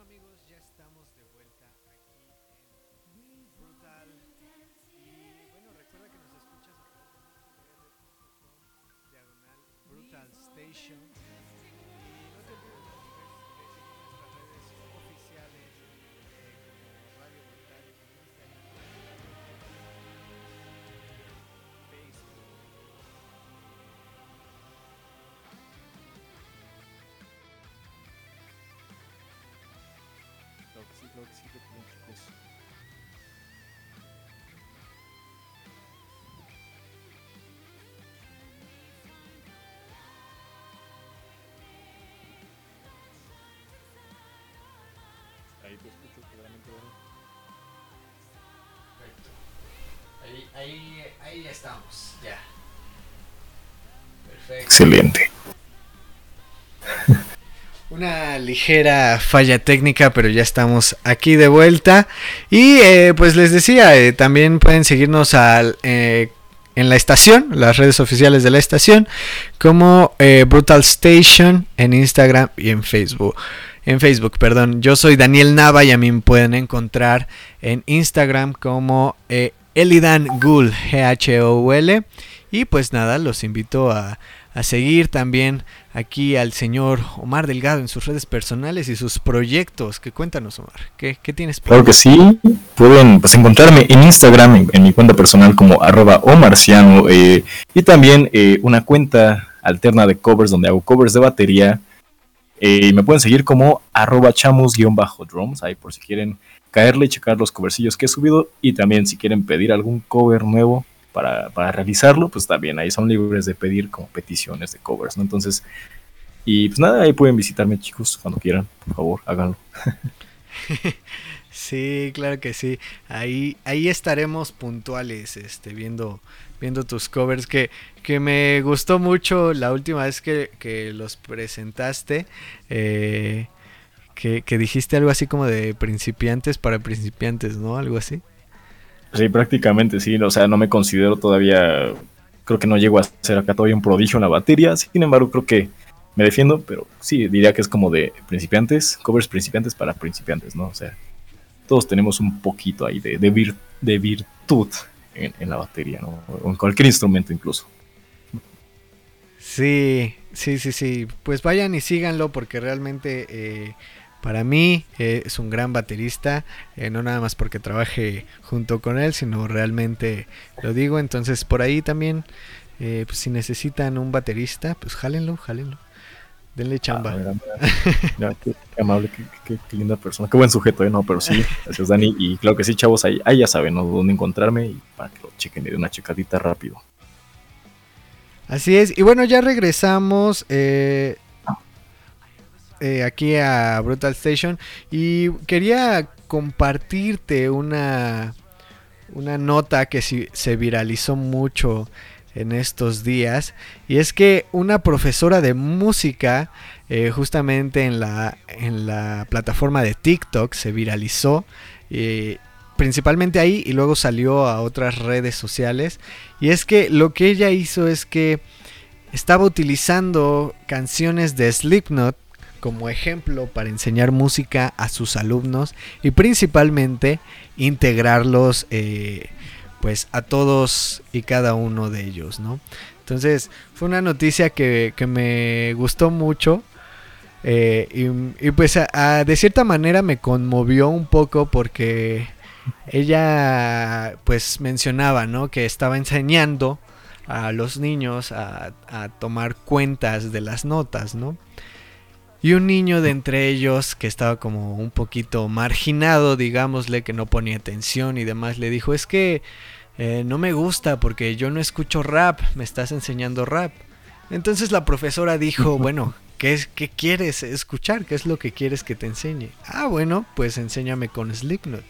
Amigos, ya estamos de vuelta aquí en Brutal. Y bueno, recuerda que nos escuchas a través de mixlr.com diagonal Brutal Station. Claro que sí, que. Ahí te escucho claramente, Dani. Ahí, ahí, ahí estamos, ya. Perfecto. Excelente. Una ligera falla técnica, pero ya estamos aquí de vuelta. Y eh, pues les decía, eh, también pueden seguirnos al, eh, en la estación, las redes oficiales de la estación, como eh, Brutal Station en Instagram y en Facebook. En Facebook, perdón. Yo soy Daniel Nava y a mí me pueden encontrar en Instagram como Elidan Ghoul, G-H-O-U-L. Y pues nada, los invito a, a seguir también aquí al señor Omar Delgado en sus redes personales y sus proyectos. Que cuéntanos, Omar, ¿qué, tienes Claro que sí, pueden pues, encontrarme en Instagram, en, mi cuenta personal como arroba omarciano, eh, y también eh, una cuenta alterna de covers donde hago covers de batería. Eh, me pueden seguir como arroba chamos-drums, ahí por si quieren caerle y checar los covercillos que he subido. Y también si quieren pedir algún cover nuevo para, para realizarlo, pues también ahí son libres de pedir como peticiones de covers, ¿no? Entonces, y pues nada, ahí pueden visitarme chicos cuando quieran, por favor, háganlo. Sí, claro que sí. Ahí, ahí estaremos puntuales, este, viendo, viendo tus covers. Que, que me gustó mucho la última vez que, que los presentaste. eh, que, que dijiste algo así como de principiantes para principiantes, ¿no? Algo así. Sí, prácticamente sí, o sea, no me considero todavía, creo que no llego a ser acá todavía un prodigio en la batería, sin embargo creo que me defiendo, pero sí, diría que es como de principiantes, covers principiantes para principiantes, ¿no? O sea, todos tenemos un poquito ahí de, de, vir- de virtud en, en la batería, ¿no? O en cualquier instrumento incluso. Sí, sí, sí, sí. Pues vayan y síganlo porque realmente eh, para mí eh, es un gran baterista. eh, no nada más porque trabaje junto con él, sino realmente lo digo. Entonces por ahí también, eh, pues si necesitan un baterista, pues jálenlo, jálenlo. Denle chamba. Ah, mira, mira. Mira, qué, qué amable, qué, qué- qué linda persona, qué buen sujeto, ¿eh? No, pero sí, gracias Dani. Y claro que sí, chavos, ahí, ahí ya saben ¿no? dónde encontrarme y para que lo chequen y den una checadita rápido. Así es. Y bueno, ya regresamos eh, eh, aquí a Brutal Station. Y quería compartirte una, una nota que se viralizó mucho en estos días. Y es que una profesora de música, eh, justamente en la, en la plataforma de TikTok, se viralizó. eh, principalmente ahí y luego salió a otras redes sociales. Y es que lo que ella hizo es que estaba utilizando canciones de Slipknot como ejemplo para enseñar música a sus alumnos y principalmente integrarlos eh, pues a todos y cada uno de ellos, ¿no? Entonces fue una noticia que, que me gustó mucho eh, y, pues de cierta manera me conmovió un poco porque ella pues mencionaba, ¿no? Que estaba enseñando a los niños a tomar cuentas de las notas, ¿no? Y un niño de entre ellos que estaba como un poquito marginado, digámosle, que no ponía atención y demás, le dijo, es que eh, no me gusta porque yo no escucho rap, me estás enseñando rap. Entonces la profesora dijo, bueno, ¿qué, es, ¿qué quieres escuchar? ¿Qué es lo que quieres que te enseñe? Ah, bueno, pues enséñame con Slipknot.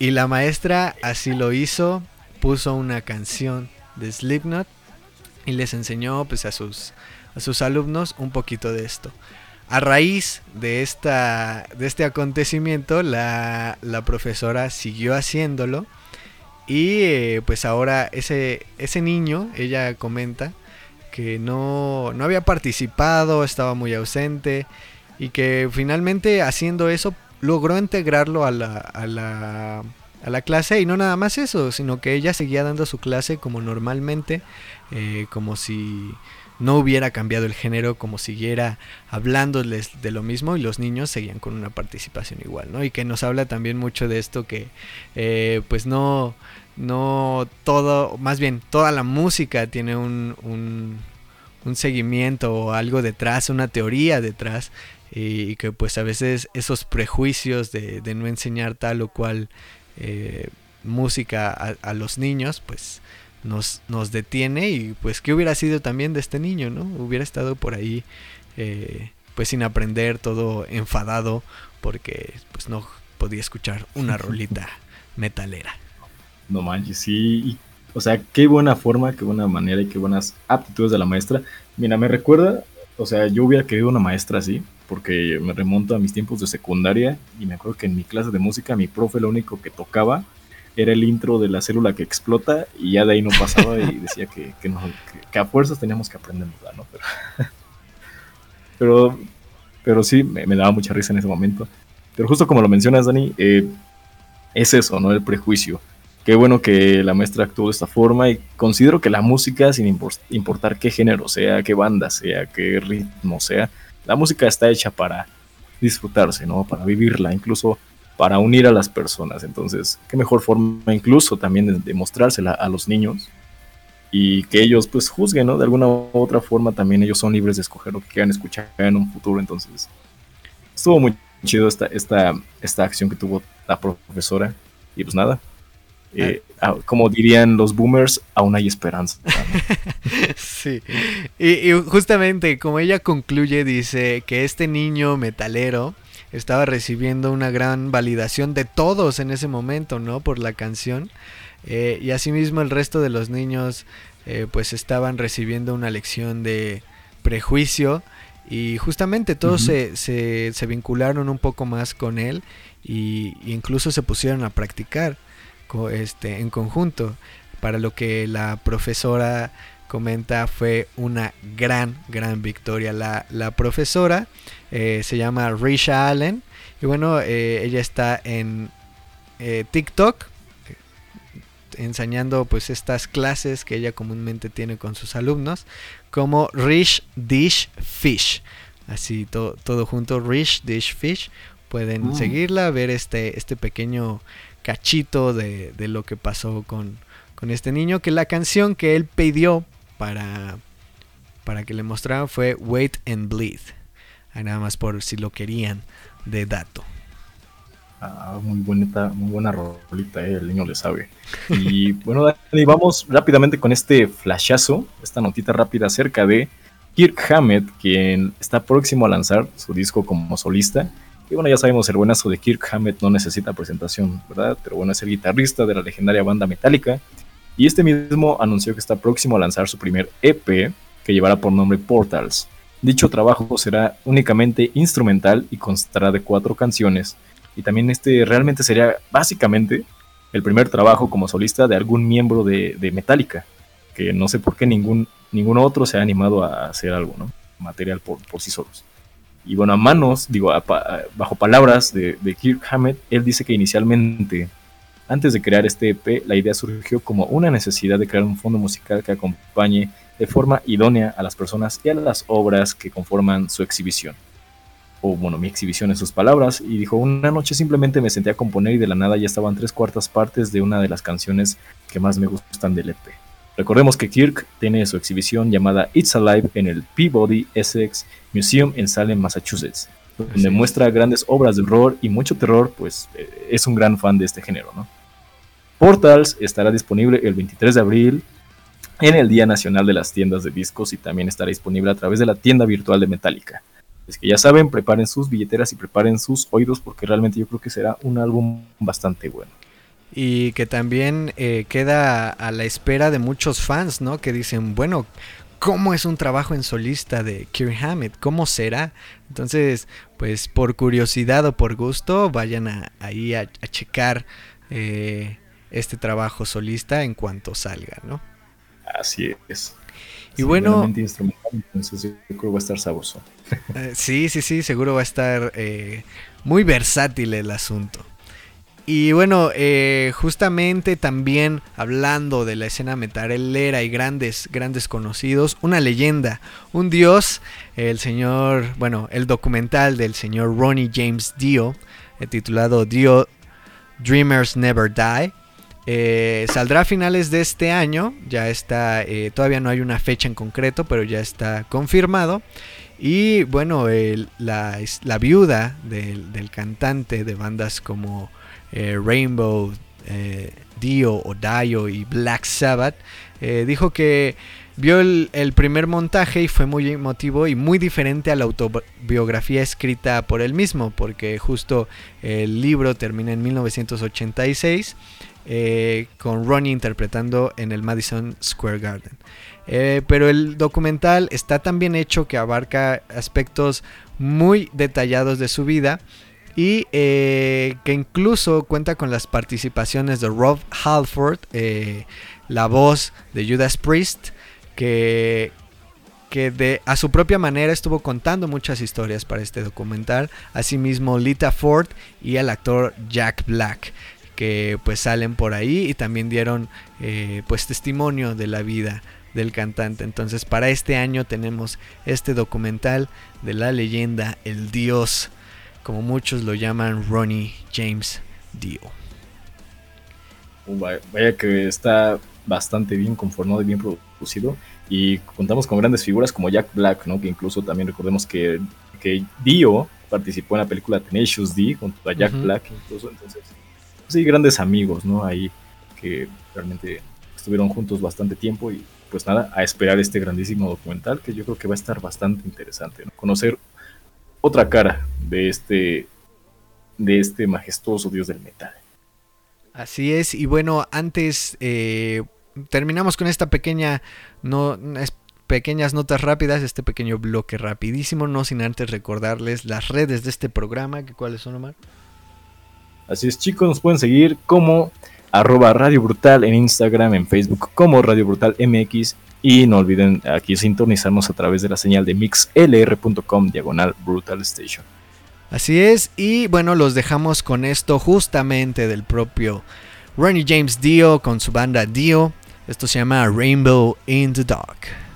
Y la maestra así lo hizo, puso una canción de Slipknot y les enseñó pues a sus a sus alumnos un poquito de esto. A raíz de esta de este acontecimiento la, la profesora siguió haciéndolo y eh, pues ahora ese ese niño ella comenta que no no había participado, estaba muy ausente y que finalmente haciendo eso logró integrarlo a la, a la, a la clase y no nada más eso, sino que ella seguía dando su clase como normalmente, eh, como si no hubiera cambiado el género, como siguiera hablándoles de lo mismo y los niños seguían con una participación igual, ¿no? Y que nos habla también mucho de esto que eh, pues no, no todo, más bien toda la música tiene un, un, seguimiento o algo detrás, una teoría detrás y que pues a veces esos prejuicios de, no enseñar tal o cual eh, música a, los niños pues nos, nos detiene y pues qué hubiera sido también de este niño, ¿no? Hubiera estado por ahí eh, pues sin aprender, todo enfadado porque pues no podía escuchar una rolita metalera. No manches, sí. O sea, qué buena forma, qué buena manera y qué buenas aptitudes de la maestra. Mira, me recuerda, o sea, yo hubiera querido una maestra así, porque me remonto a mis tiempos de secundaria y me acuerdo que en mi clase de música mi profe lo único que tocaba era el intro de la célula que explota y ya de ahí no pasaba y decía que, que, que a fuerzas teníamos que aprender, ¿no? Pero, pero, pero sí, me, me, daba mucha risa en ese momento. Pero justo como lo mencionas, Dani, eh, es eso, ¿no? El prejuicio. Qué bueno que la maestra actuó de esta forma y considero que la música, sin importar qué género sea, qué banda sea, qué ritmo sea, la música está hecha para disfrutarse, ¿no? Para vivirla, incluso para unir a las personas. Entonces, qué mejor forma incluso también de, de mostrársela a los niños y que ellos pues juzguen, ¿no? De alguna u otra forma también ellos son libres de escoger lo que quieran escuchar en un futuro. Entonces, estuvo muy chido esta, esta, esta acción que tuvo la profesora. Y pues nada, eh, como dirían los boomers, aún hay esperanza. sí. Y, y, justamente como ella concluye, dice que este niño metalero estaba recibiendo una gran validación de todos en ese momento, ¿no? Por la canción. Eh, y asimismo el resto de los niños eh, pues estaban recibiendo una lección de prejuicio y justamente todos uh -huh. se, se, se, vincularon un poco más con él y, y incluso se pusieron a practicar este, en conjunto. Para lo que la profesora comenta fue una gran, gran victoria. La, la profesora eh, se llama Risha Allen y bueno, eh, ella está en eh, TikTok enseñando pues estas clases que ella comúnmente tiene con sus alumnos como Rich Dish Fish. Así to, todo junto, Rich Dish Fish. Pueden mm. seguirla, ver este, este pequeño cachito de, de lo que pasó con, con, este niño. Que la canción que él pidió para, para que le mostrara fue Wait and Bleed. Nada más por si lo querían de dato. Ah, muy bonita, muy buena rolita, eh, el niño le sabe. Y bueno, Dani, vamos rápidamente con este flashazo, esta notita rápida acerca de Kirk Hammett, quien está próximo a lanzar su disco como solista. Y bueno, ya sabemos, el buenazo de Kirk Hammett no necesita presentación, ¿verdad? Pero bueno, es el guitarrista de la legendaria banda Metallica. Y este mismo anunció que está próximo a lanzar su primer EP, que llevará por nombre Portals. Dicho trabajo será únicamente instrumental y constará de cuatro canciones. Y también este realmente sería básicamente el primer trabajo como solista de algún miembro de, Metallica. Que no sé por qué ningún, ningún otro se ha animado a hacer algo, ¿no? Material por, por sí solos. Y bueno, a manos, digo, bajo palabras de, de, Kirk Hammett, él dice que inicialmente, antes de crear este EP, la idea surgió como una necesidad de crear un fondo musical que acompañe de forma idónea a las personas y a las obras que conforman su exhibición. O bueno, mi exhibición en sus palabras, y dijo, una noche simplemente me senté a componer y de la nada ya estaban tres cuartas partes de una de las canciones que más me gustan del EP. Recordemos que Kirk tiene su exhibición llamada It's Alive en el Peabody Essex Museum en Salem, Massachusetts, donde sí. muestra grandes obras de horror y mucho terror, pues eh, es un gran fan de este género, ¿no? Portals estará disponible el 23 de abril en el Día Nacional de las Tiendas de Discos y también estará disponible a través de la tienda virtual de Metallica. Es que ya saben, preparen sus billeteras y preparen sus oídos porque realmente yo creo que será un álbum bastante bueno. Y que también eh, queda a la espera de muchos fans, ¿no? Que dicen, bueno, ¿cómo es un trabajo en solista de Kirk Hammett? ¿Cómo será? Entonces, pues por curiosidad o por gusto, vayan a, ahí a, checar eh, este trabajo solista en cuanto salga, ¿no? Así es. Y bueno, instrumental, entonces que va a estar sabroso. Eh, sí, sí, sí, seguro va a estar eh, muy versátil el asunto. Y bueno, eh, justamente también hablando de la escena metalera y grandes, grandes conocidos, una leyenda, un dios, el señor, bueno, el documental del señor Ronnie James Dio, titulado Dio Dreamers Never Die. Eh, saldrá a finales de este año, ya está, eh, todavía no hay una fecha en concreto, pero ya está confirmado. Y bueno, la, viuda del, cantante de bandas como eh, Rainbow, Dio o Dio y Black Sabbath, dijo que vio el primer montaje y fue muy emotivo y muy diferente a la autobiografía escrita por él mismo, porque justo el libro termina en 1986 eh, con Ronnie interpretando en el Madison Square Garden. Eh, pero el documental está tan bien hecho que abarca aspectos muy detallados de su vida y eh, que incluso cuenta con las participaciones de Rob Halford, la voz de Judas Priest, que, que de, a su propia manera estuvo contando muchas historias para este documental, asimismo Lita Ford y el actor Jack Black que pues salen por ahí y también dieron eh, pues testimonio de la vida del cantante. Entonces para este año tenemos este documental de la leyenda El Dios, como muchos lo llaman Ronnie James Dio. Uh, vaya, que está bastante bien conformado y bien producido. Y contamos con grandes figuras como Jack Black, ¿no? Que incluso también recordemos que, que Dio participó en la película Tenacious D junto a Jack. Black, incluso. Entonces, sí, grandes amigos, ¿no? Ahí que realmente estuvieron juntos bastante tiempo y pues nada, a esperar este grandísimo documental que yo creo que va a estar bastante interesante, ¿no? Conocer otra cara de este, de este majestuoso dios del metal. Así es, y bueno, antes eh, terminamos con esta pequeña, no, pequeñas notas rápidas, este pequeño bloque rapidísimo, no sin antes recordarles las redes de este programa, que cuáles son, Omar. Así es, chicos, nos pueden seguir como arroba Radio Brutal en Instagram, en Facebook como Radio Brutal MX y no olviden aquí sintonizarnos a través de la señal de mixlr.com diagonal Brutal Station. Así es, y bueno, los dejamos con esto justamente del propio Ronnie James Dio con su banda Dio. Esto se llama Rainbow in the Dark.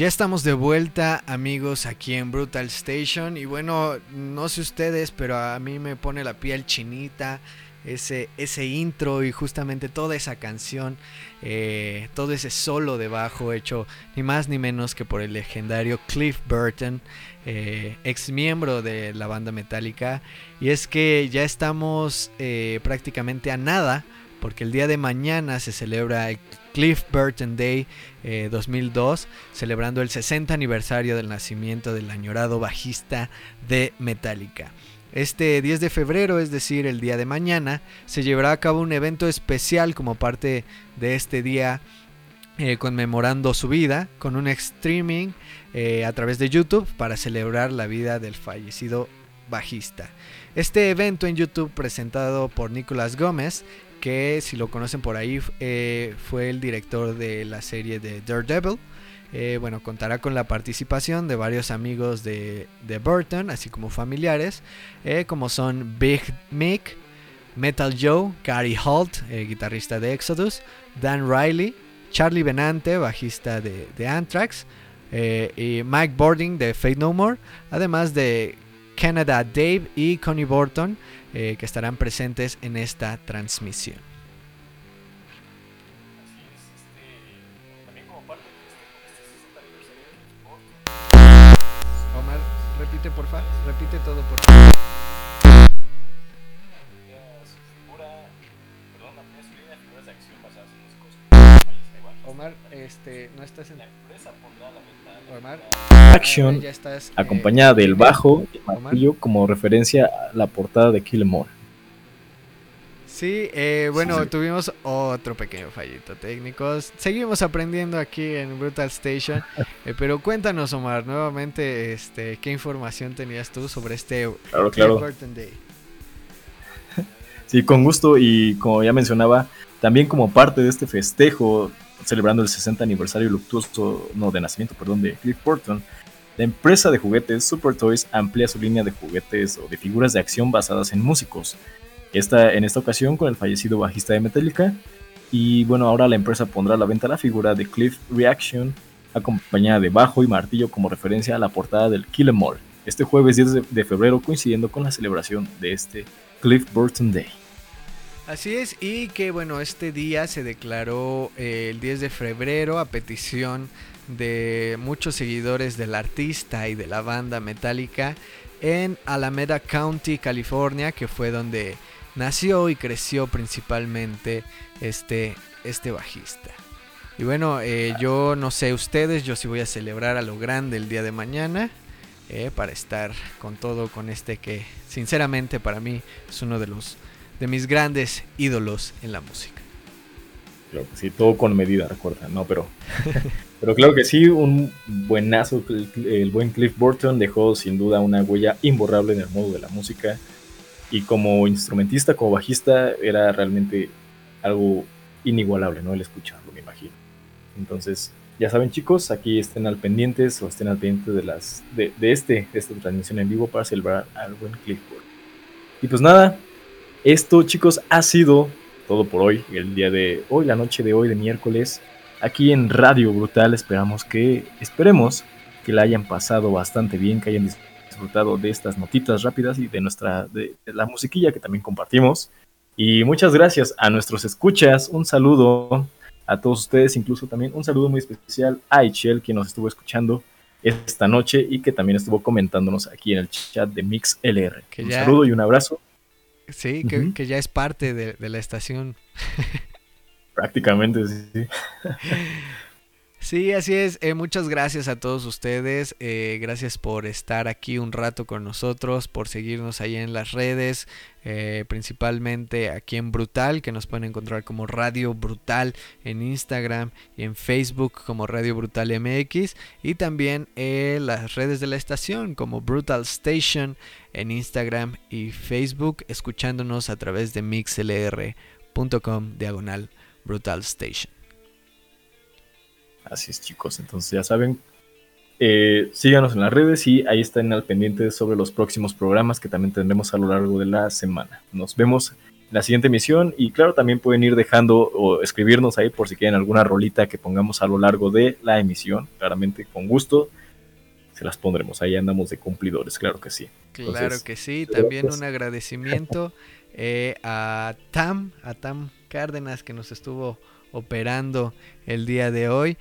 Ya estamos de vuelta, amigos, aquí en Brutal Station. Y bueno, no sé ustedes, pero a mí me pone la piel chinita ese, ese intro y justamente toda esa canción, eh, todo ese solo de bajo hecho ni más ni menos que por el legendario Cliff Burton, eh, ex miembro de la banda Metallica. Y es que ya estamos eh, prácticamente a nada, porque el día de mañana se celebra el Cliff Burton Day eh, 2002, celebrando el 60 aniversario del nacimiento del añorado bajista de Metallica. Este 10 de febrero, es decir, el día de mañana, se llevará a cabo un evento especial como parte de este día eh, conmemorando su vida con un streaming eh, a través de YouTube para celebrar la vida del fallecido bajista. Este evento en YouTube presentado por Nicolás Gómez, que si lo conocen por ahí eh, fue el director de la serie de Daredevil, eh, bueno, contará con la participación de varios amigos de, Burton, así como familiares, eh, como son Big Mick, Metal Joe, Gary Holt, guitarrista de Exodus, Dan Riley, Charlie Benante, bajista de, de Anthrax, y Mike Bording de Fate No More, además de Canada Dave y Connie Burton, eh, que estarán presentes en esta transmisión. Omar, repite por favor, repite todo por favor. Omar, este, no estás en Omar, Action, ya estás, eh, acompañada del bajo y martillo como referencia a la portada de Kill Em. Sí, eh, bueno, Sí, tuvimos otro pequeño fallito técnico. Seguimos aprendiendo aquí en Brutal Station. eh, pero cuéntanos, Omar, nuevamente, este, ¿qué información tenías tú sobre este Claro, Day? Sí, con gusto y como ya mencionaba, también como parte de este festejo celebrando el 60 aniversario luctuoso, no, de nacimiento, perdón, de Cliff Burton, la empresa de juguetes Super Toys amplía su línea de juguetes o de figuras de acción basadas en músicos. Esta, en esta ocasión con el fallecido bajista de Metallica. Y bueno, ahora la empresa pondrá a la venta la figura de Cliff Reaction, acompañada de bajo y martillo como referencia a la portada del Kill Em All, este jueves 10 de- febrero coincidiendo con la celebración de este Cliff Burton Day. Así es, y que bueno, este día se declaró eh, el 10 de febrero a petición de muchos seguidores del artista y de la banda Metallica en Alameda County, California, que fue donde nació y creció principalmente este, este bajista. Y bueno, eh, yo no sé ustedes, yo sí voy a celebrar a lo grande el día de mañana. eh, para estar con todo con este que sinceramente para mí es uno de los de mis grandes ídolos en la música. Claro que sí, todo con medida, recuerda, no, pero, pero claro que sí, un buenazo, el, el buen Cliff Burton dejó sin duda una huella imborrable en el mundo de la música y como instrumentista, como bajista, era realmente algo inigualable, ¿no? El escucharlo, me imagino. Entonces, ya saben chicos, aquí estén al pendientes o estén al pendiente de, las, de, este, esta transmisión en vivo para celebrar al buen Cliff Burton. Y pues nada, esto chicos ha sido todo por hoy, el día de hoy, la noche de hoy de miércoles, aquí en Radio Brutal. Esperamos que, esperemos que la hayan pasado bastante bien, que hayan disfrutado de estas notitas rápidas y de nuestra, de, de la musiquilla que también compartimos. Y muchas gracias a nuestros escuchas, un saludo a todos ustedes, incluso también un saludo muy especial a Ichel, quien nos estuvo escuchando esta noche y que también estuvo comentándonos aquí en el chat de MixLR. Que un ya- saludo y un abrazo. Sí, que, ya es parte de, de la estación. Prácticamente, sí. Sí, así es. Eh, muchas gracias a todos ustedes. eh, gracias por estar aquí un rato con nosotros, por seguirnos ahí en las redes, eh, principalmente aquí en Brutal, que nos pueden encontrar como Radio Brutal en Instagram y en Facebook como Radio Brutal MX, y también en las redes de la estación como Brutal Station en Instagram y Facebook, escuchándonos a través de mixlr.com diagonal Brutal Station. Así es, chicos. Entonces ya saben, eh, síganos en las redes y ahí están al pendiente sobre los próximos programas que también tendremos a lo largo de la semana. Nos vemos la siguiente emisión. Y claro, también pueden ir dejando o escribirnos ahí por si quieren alguna rolita que pongamos a lo largo de la emisión. Claramente, con gusto, se las pondremos. Ahí andamos de cumplidores, claro que sí. Claro que sí, también un agradecimiento eh, a Tam, a Tam Cárdenas que nos estuvo operando el día de hoy.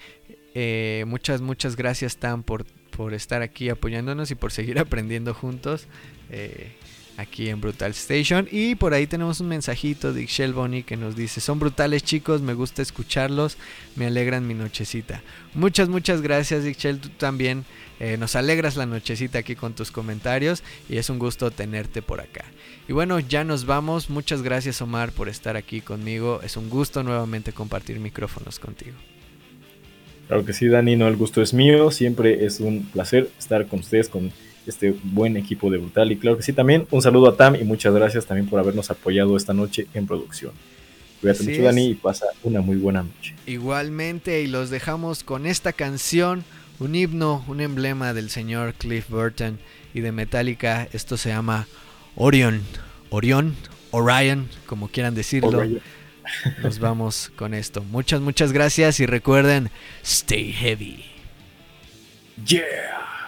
Eh, muchas, muchas gracias Tam por, por estar aquí apoyándonos y por seguir aprendiendo juntos eh, aquí en Brutal Station. Y por ahí tenemos un mensajito de Ixchel Bonnie que nos dice, son brutales chicos, me gusta escucharlos, me alegran mi nochecita. Muchas, muchas gracias Ixchel, tú también eh, nos alegras la nochecita aquí con tus comentarios y es un gusto tenerte por acá. Y bueno, ya nos vamos. Muchas gracias Omar por estar aquí conmigo. Es un gusto nuevamente compartir micrófonos contigo. Claro que sí, Dani, no, el gusto es mío. Siempre es un placer estar con ustedes, con este buen equipo de Brutal. Y claro que sí, también un saludo a Tam y muchas gracias también por habernos apoyado esta noche en producción. Cuídate Así mucho, es. Dani, y pasa una muy buena noche. Igualmente y los dejamos con esta canción, un himno, un emblema del señor Cliff Burton y de Metallica. Esto se llama Orion, Orión, Orion, como quieran decirlo. Orion. Nos vamos con esto. Muchas, muchas gracias y recuerden, stay heavy. Yeah.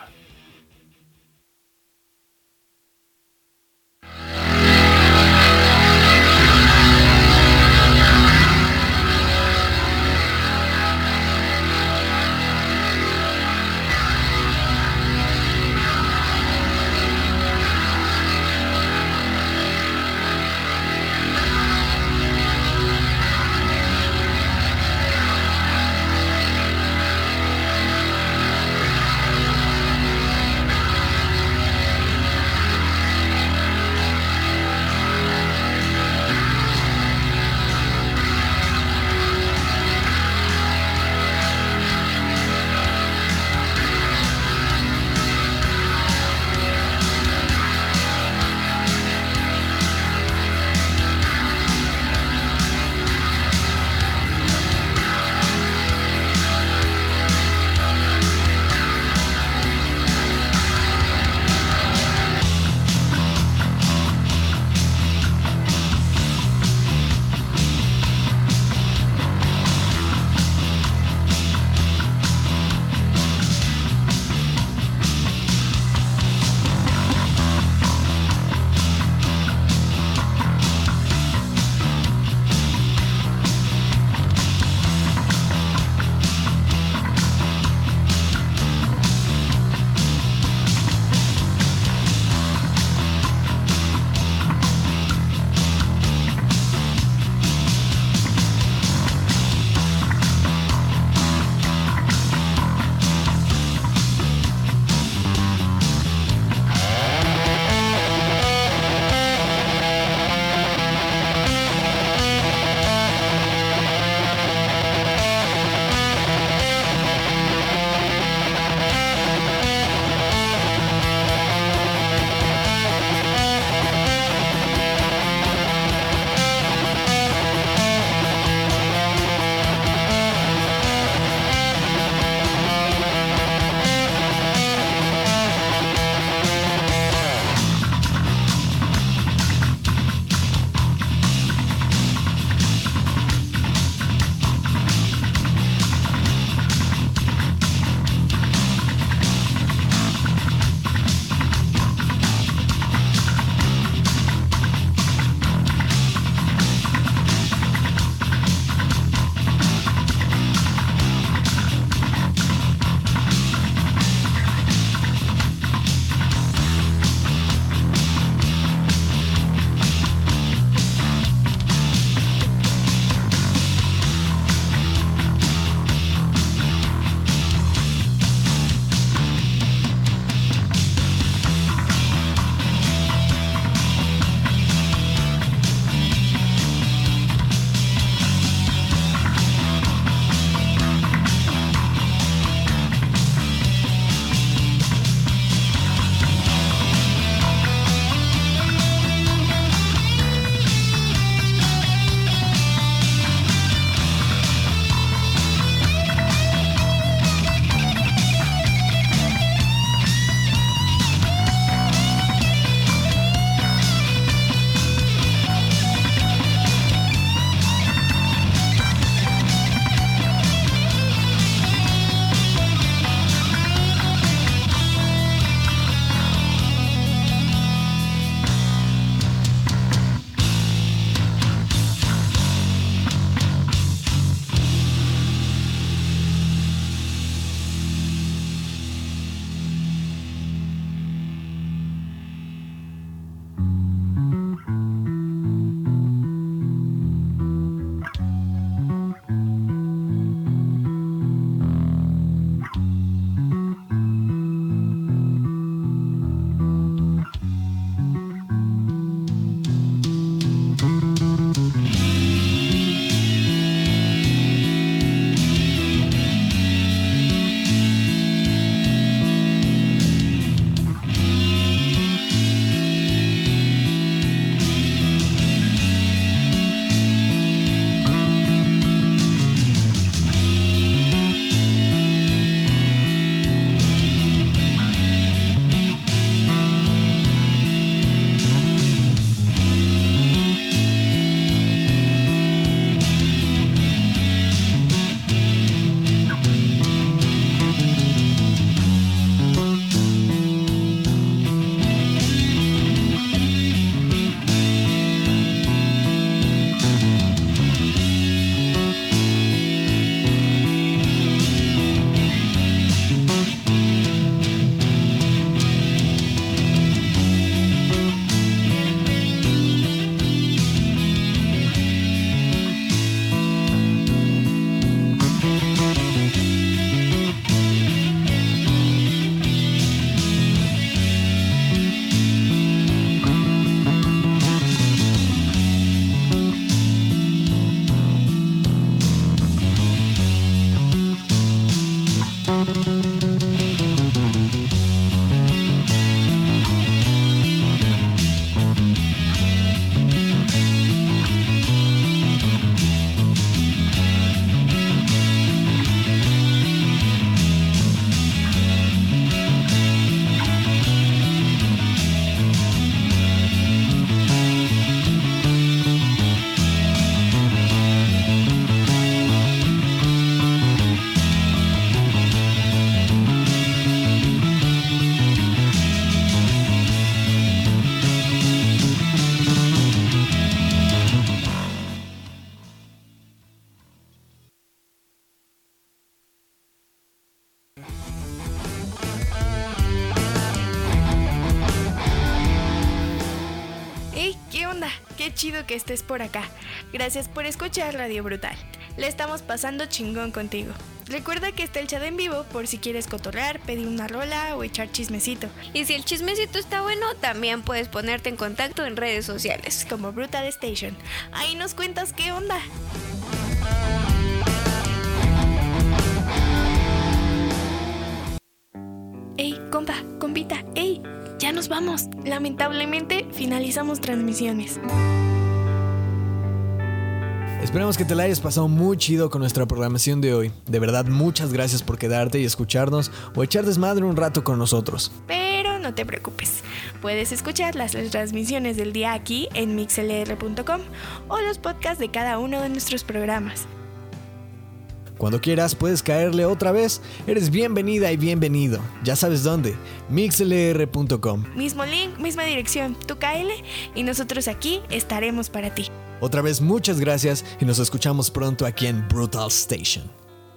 Que estés por acá. Gracias por escuchar Radio Brutal. Le estamos pasando chingón contigo. Recuerda que está el chat en vivo por si quieres cotorrear, pedir una rola o echar chismecito. Y si el chismecito está bueno, también puedes ponerte en contacto en redes sociales. Como Brutal Station. Ahí nos cuentas qué onda. Ey, compa, compita, ey, ya nos vamos. Lamentablemente finalizamos transmisiones. Esperamos que te la hayas pasado muy chido con nuestra programación de hoy. De verdad, muchas gracias por quedarte y escucharnos o echar desmadre un rato con nosotros. Pero no te preocupes, puedes escuchar las transmisiones del día aquí en mixlr.com o los podcasts de cada uno de nuestros programas. Cuando quieras puedes caerle otra vez. Eres bienvenida y bienvenido. Ya sabes dónde. mixlr.com. Mismo link, misma dirección, tú cáele y nosotros aquí estaremos para ti. Otra vez muchas gracias y nos escuchamos pronto aquí en Brutal Station.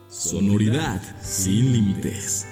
Sonoridad sin límites.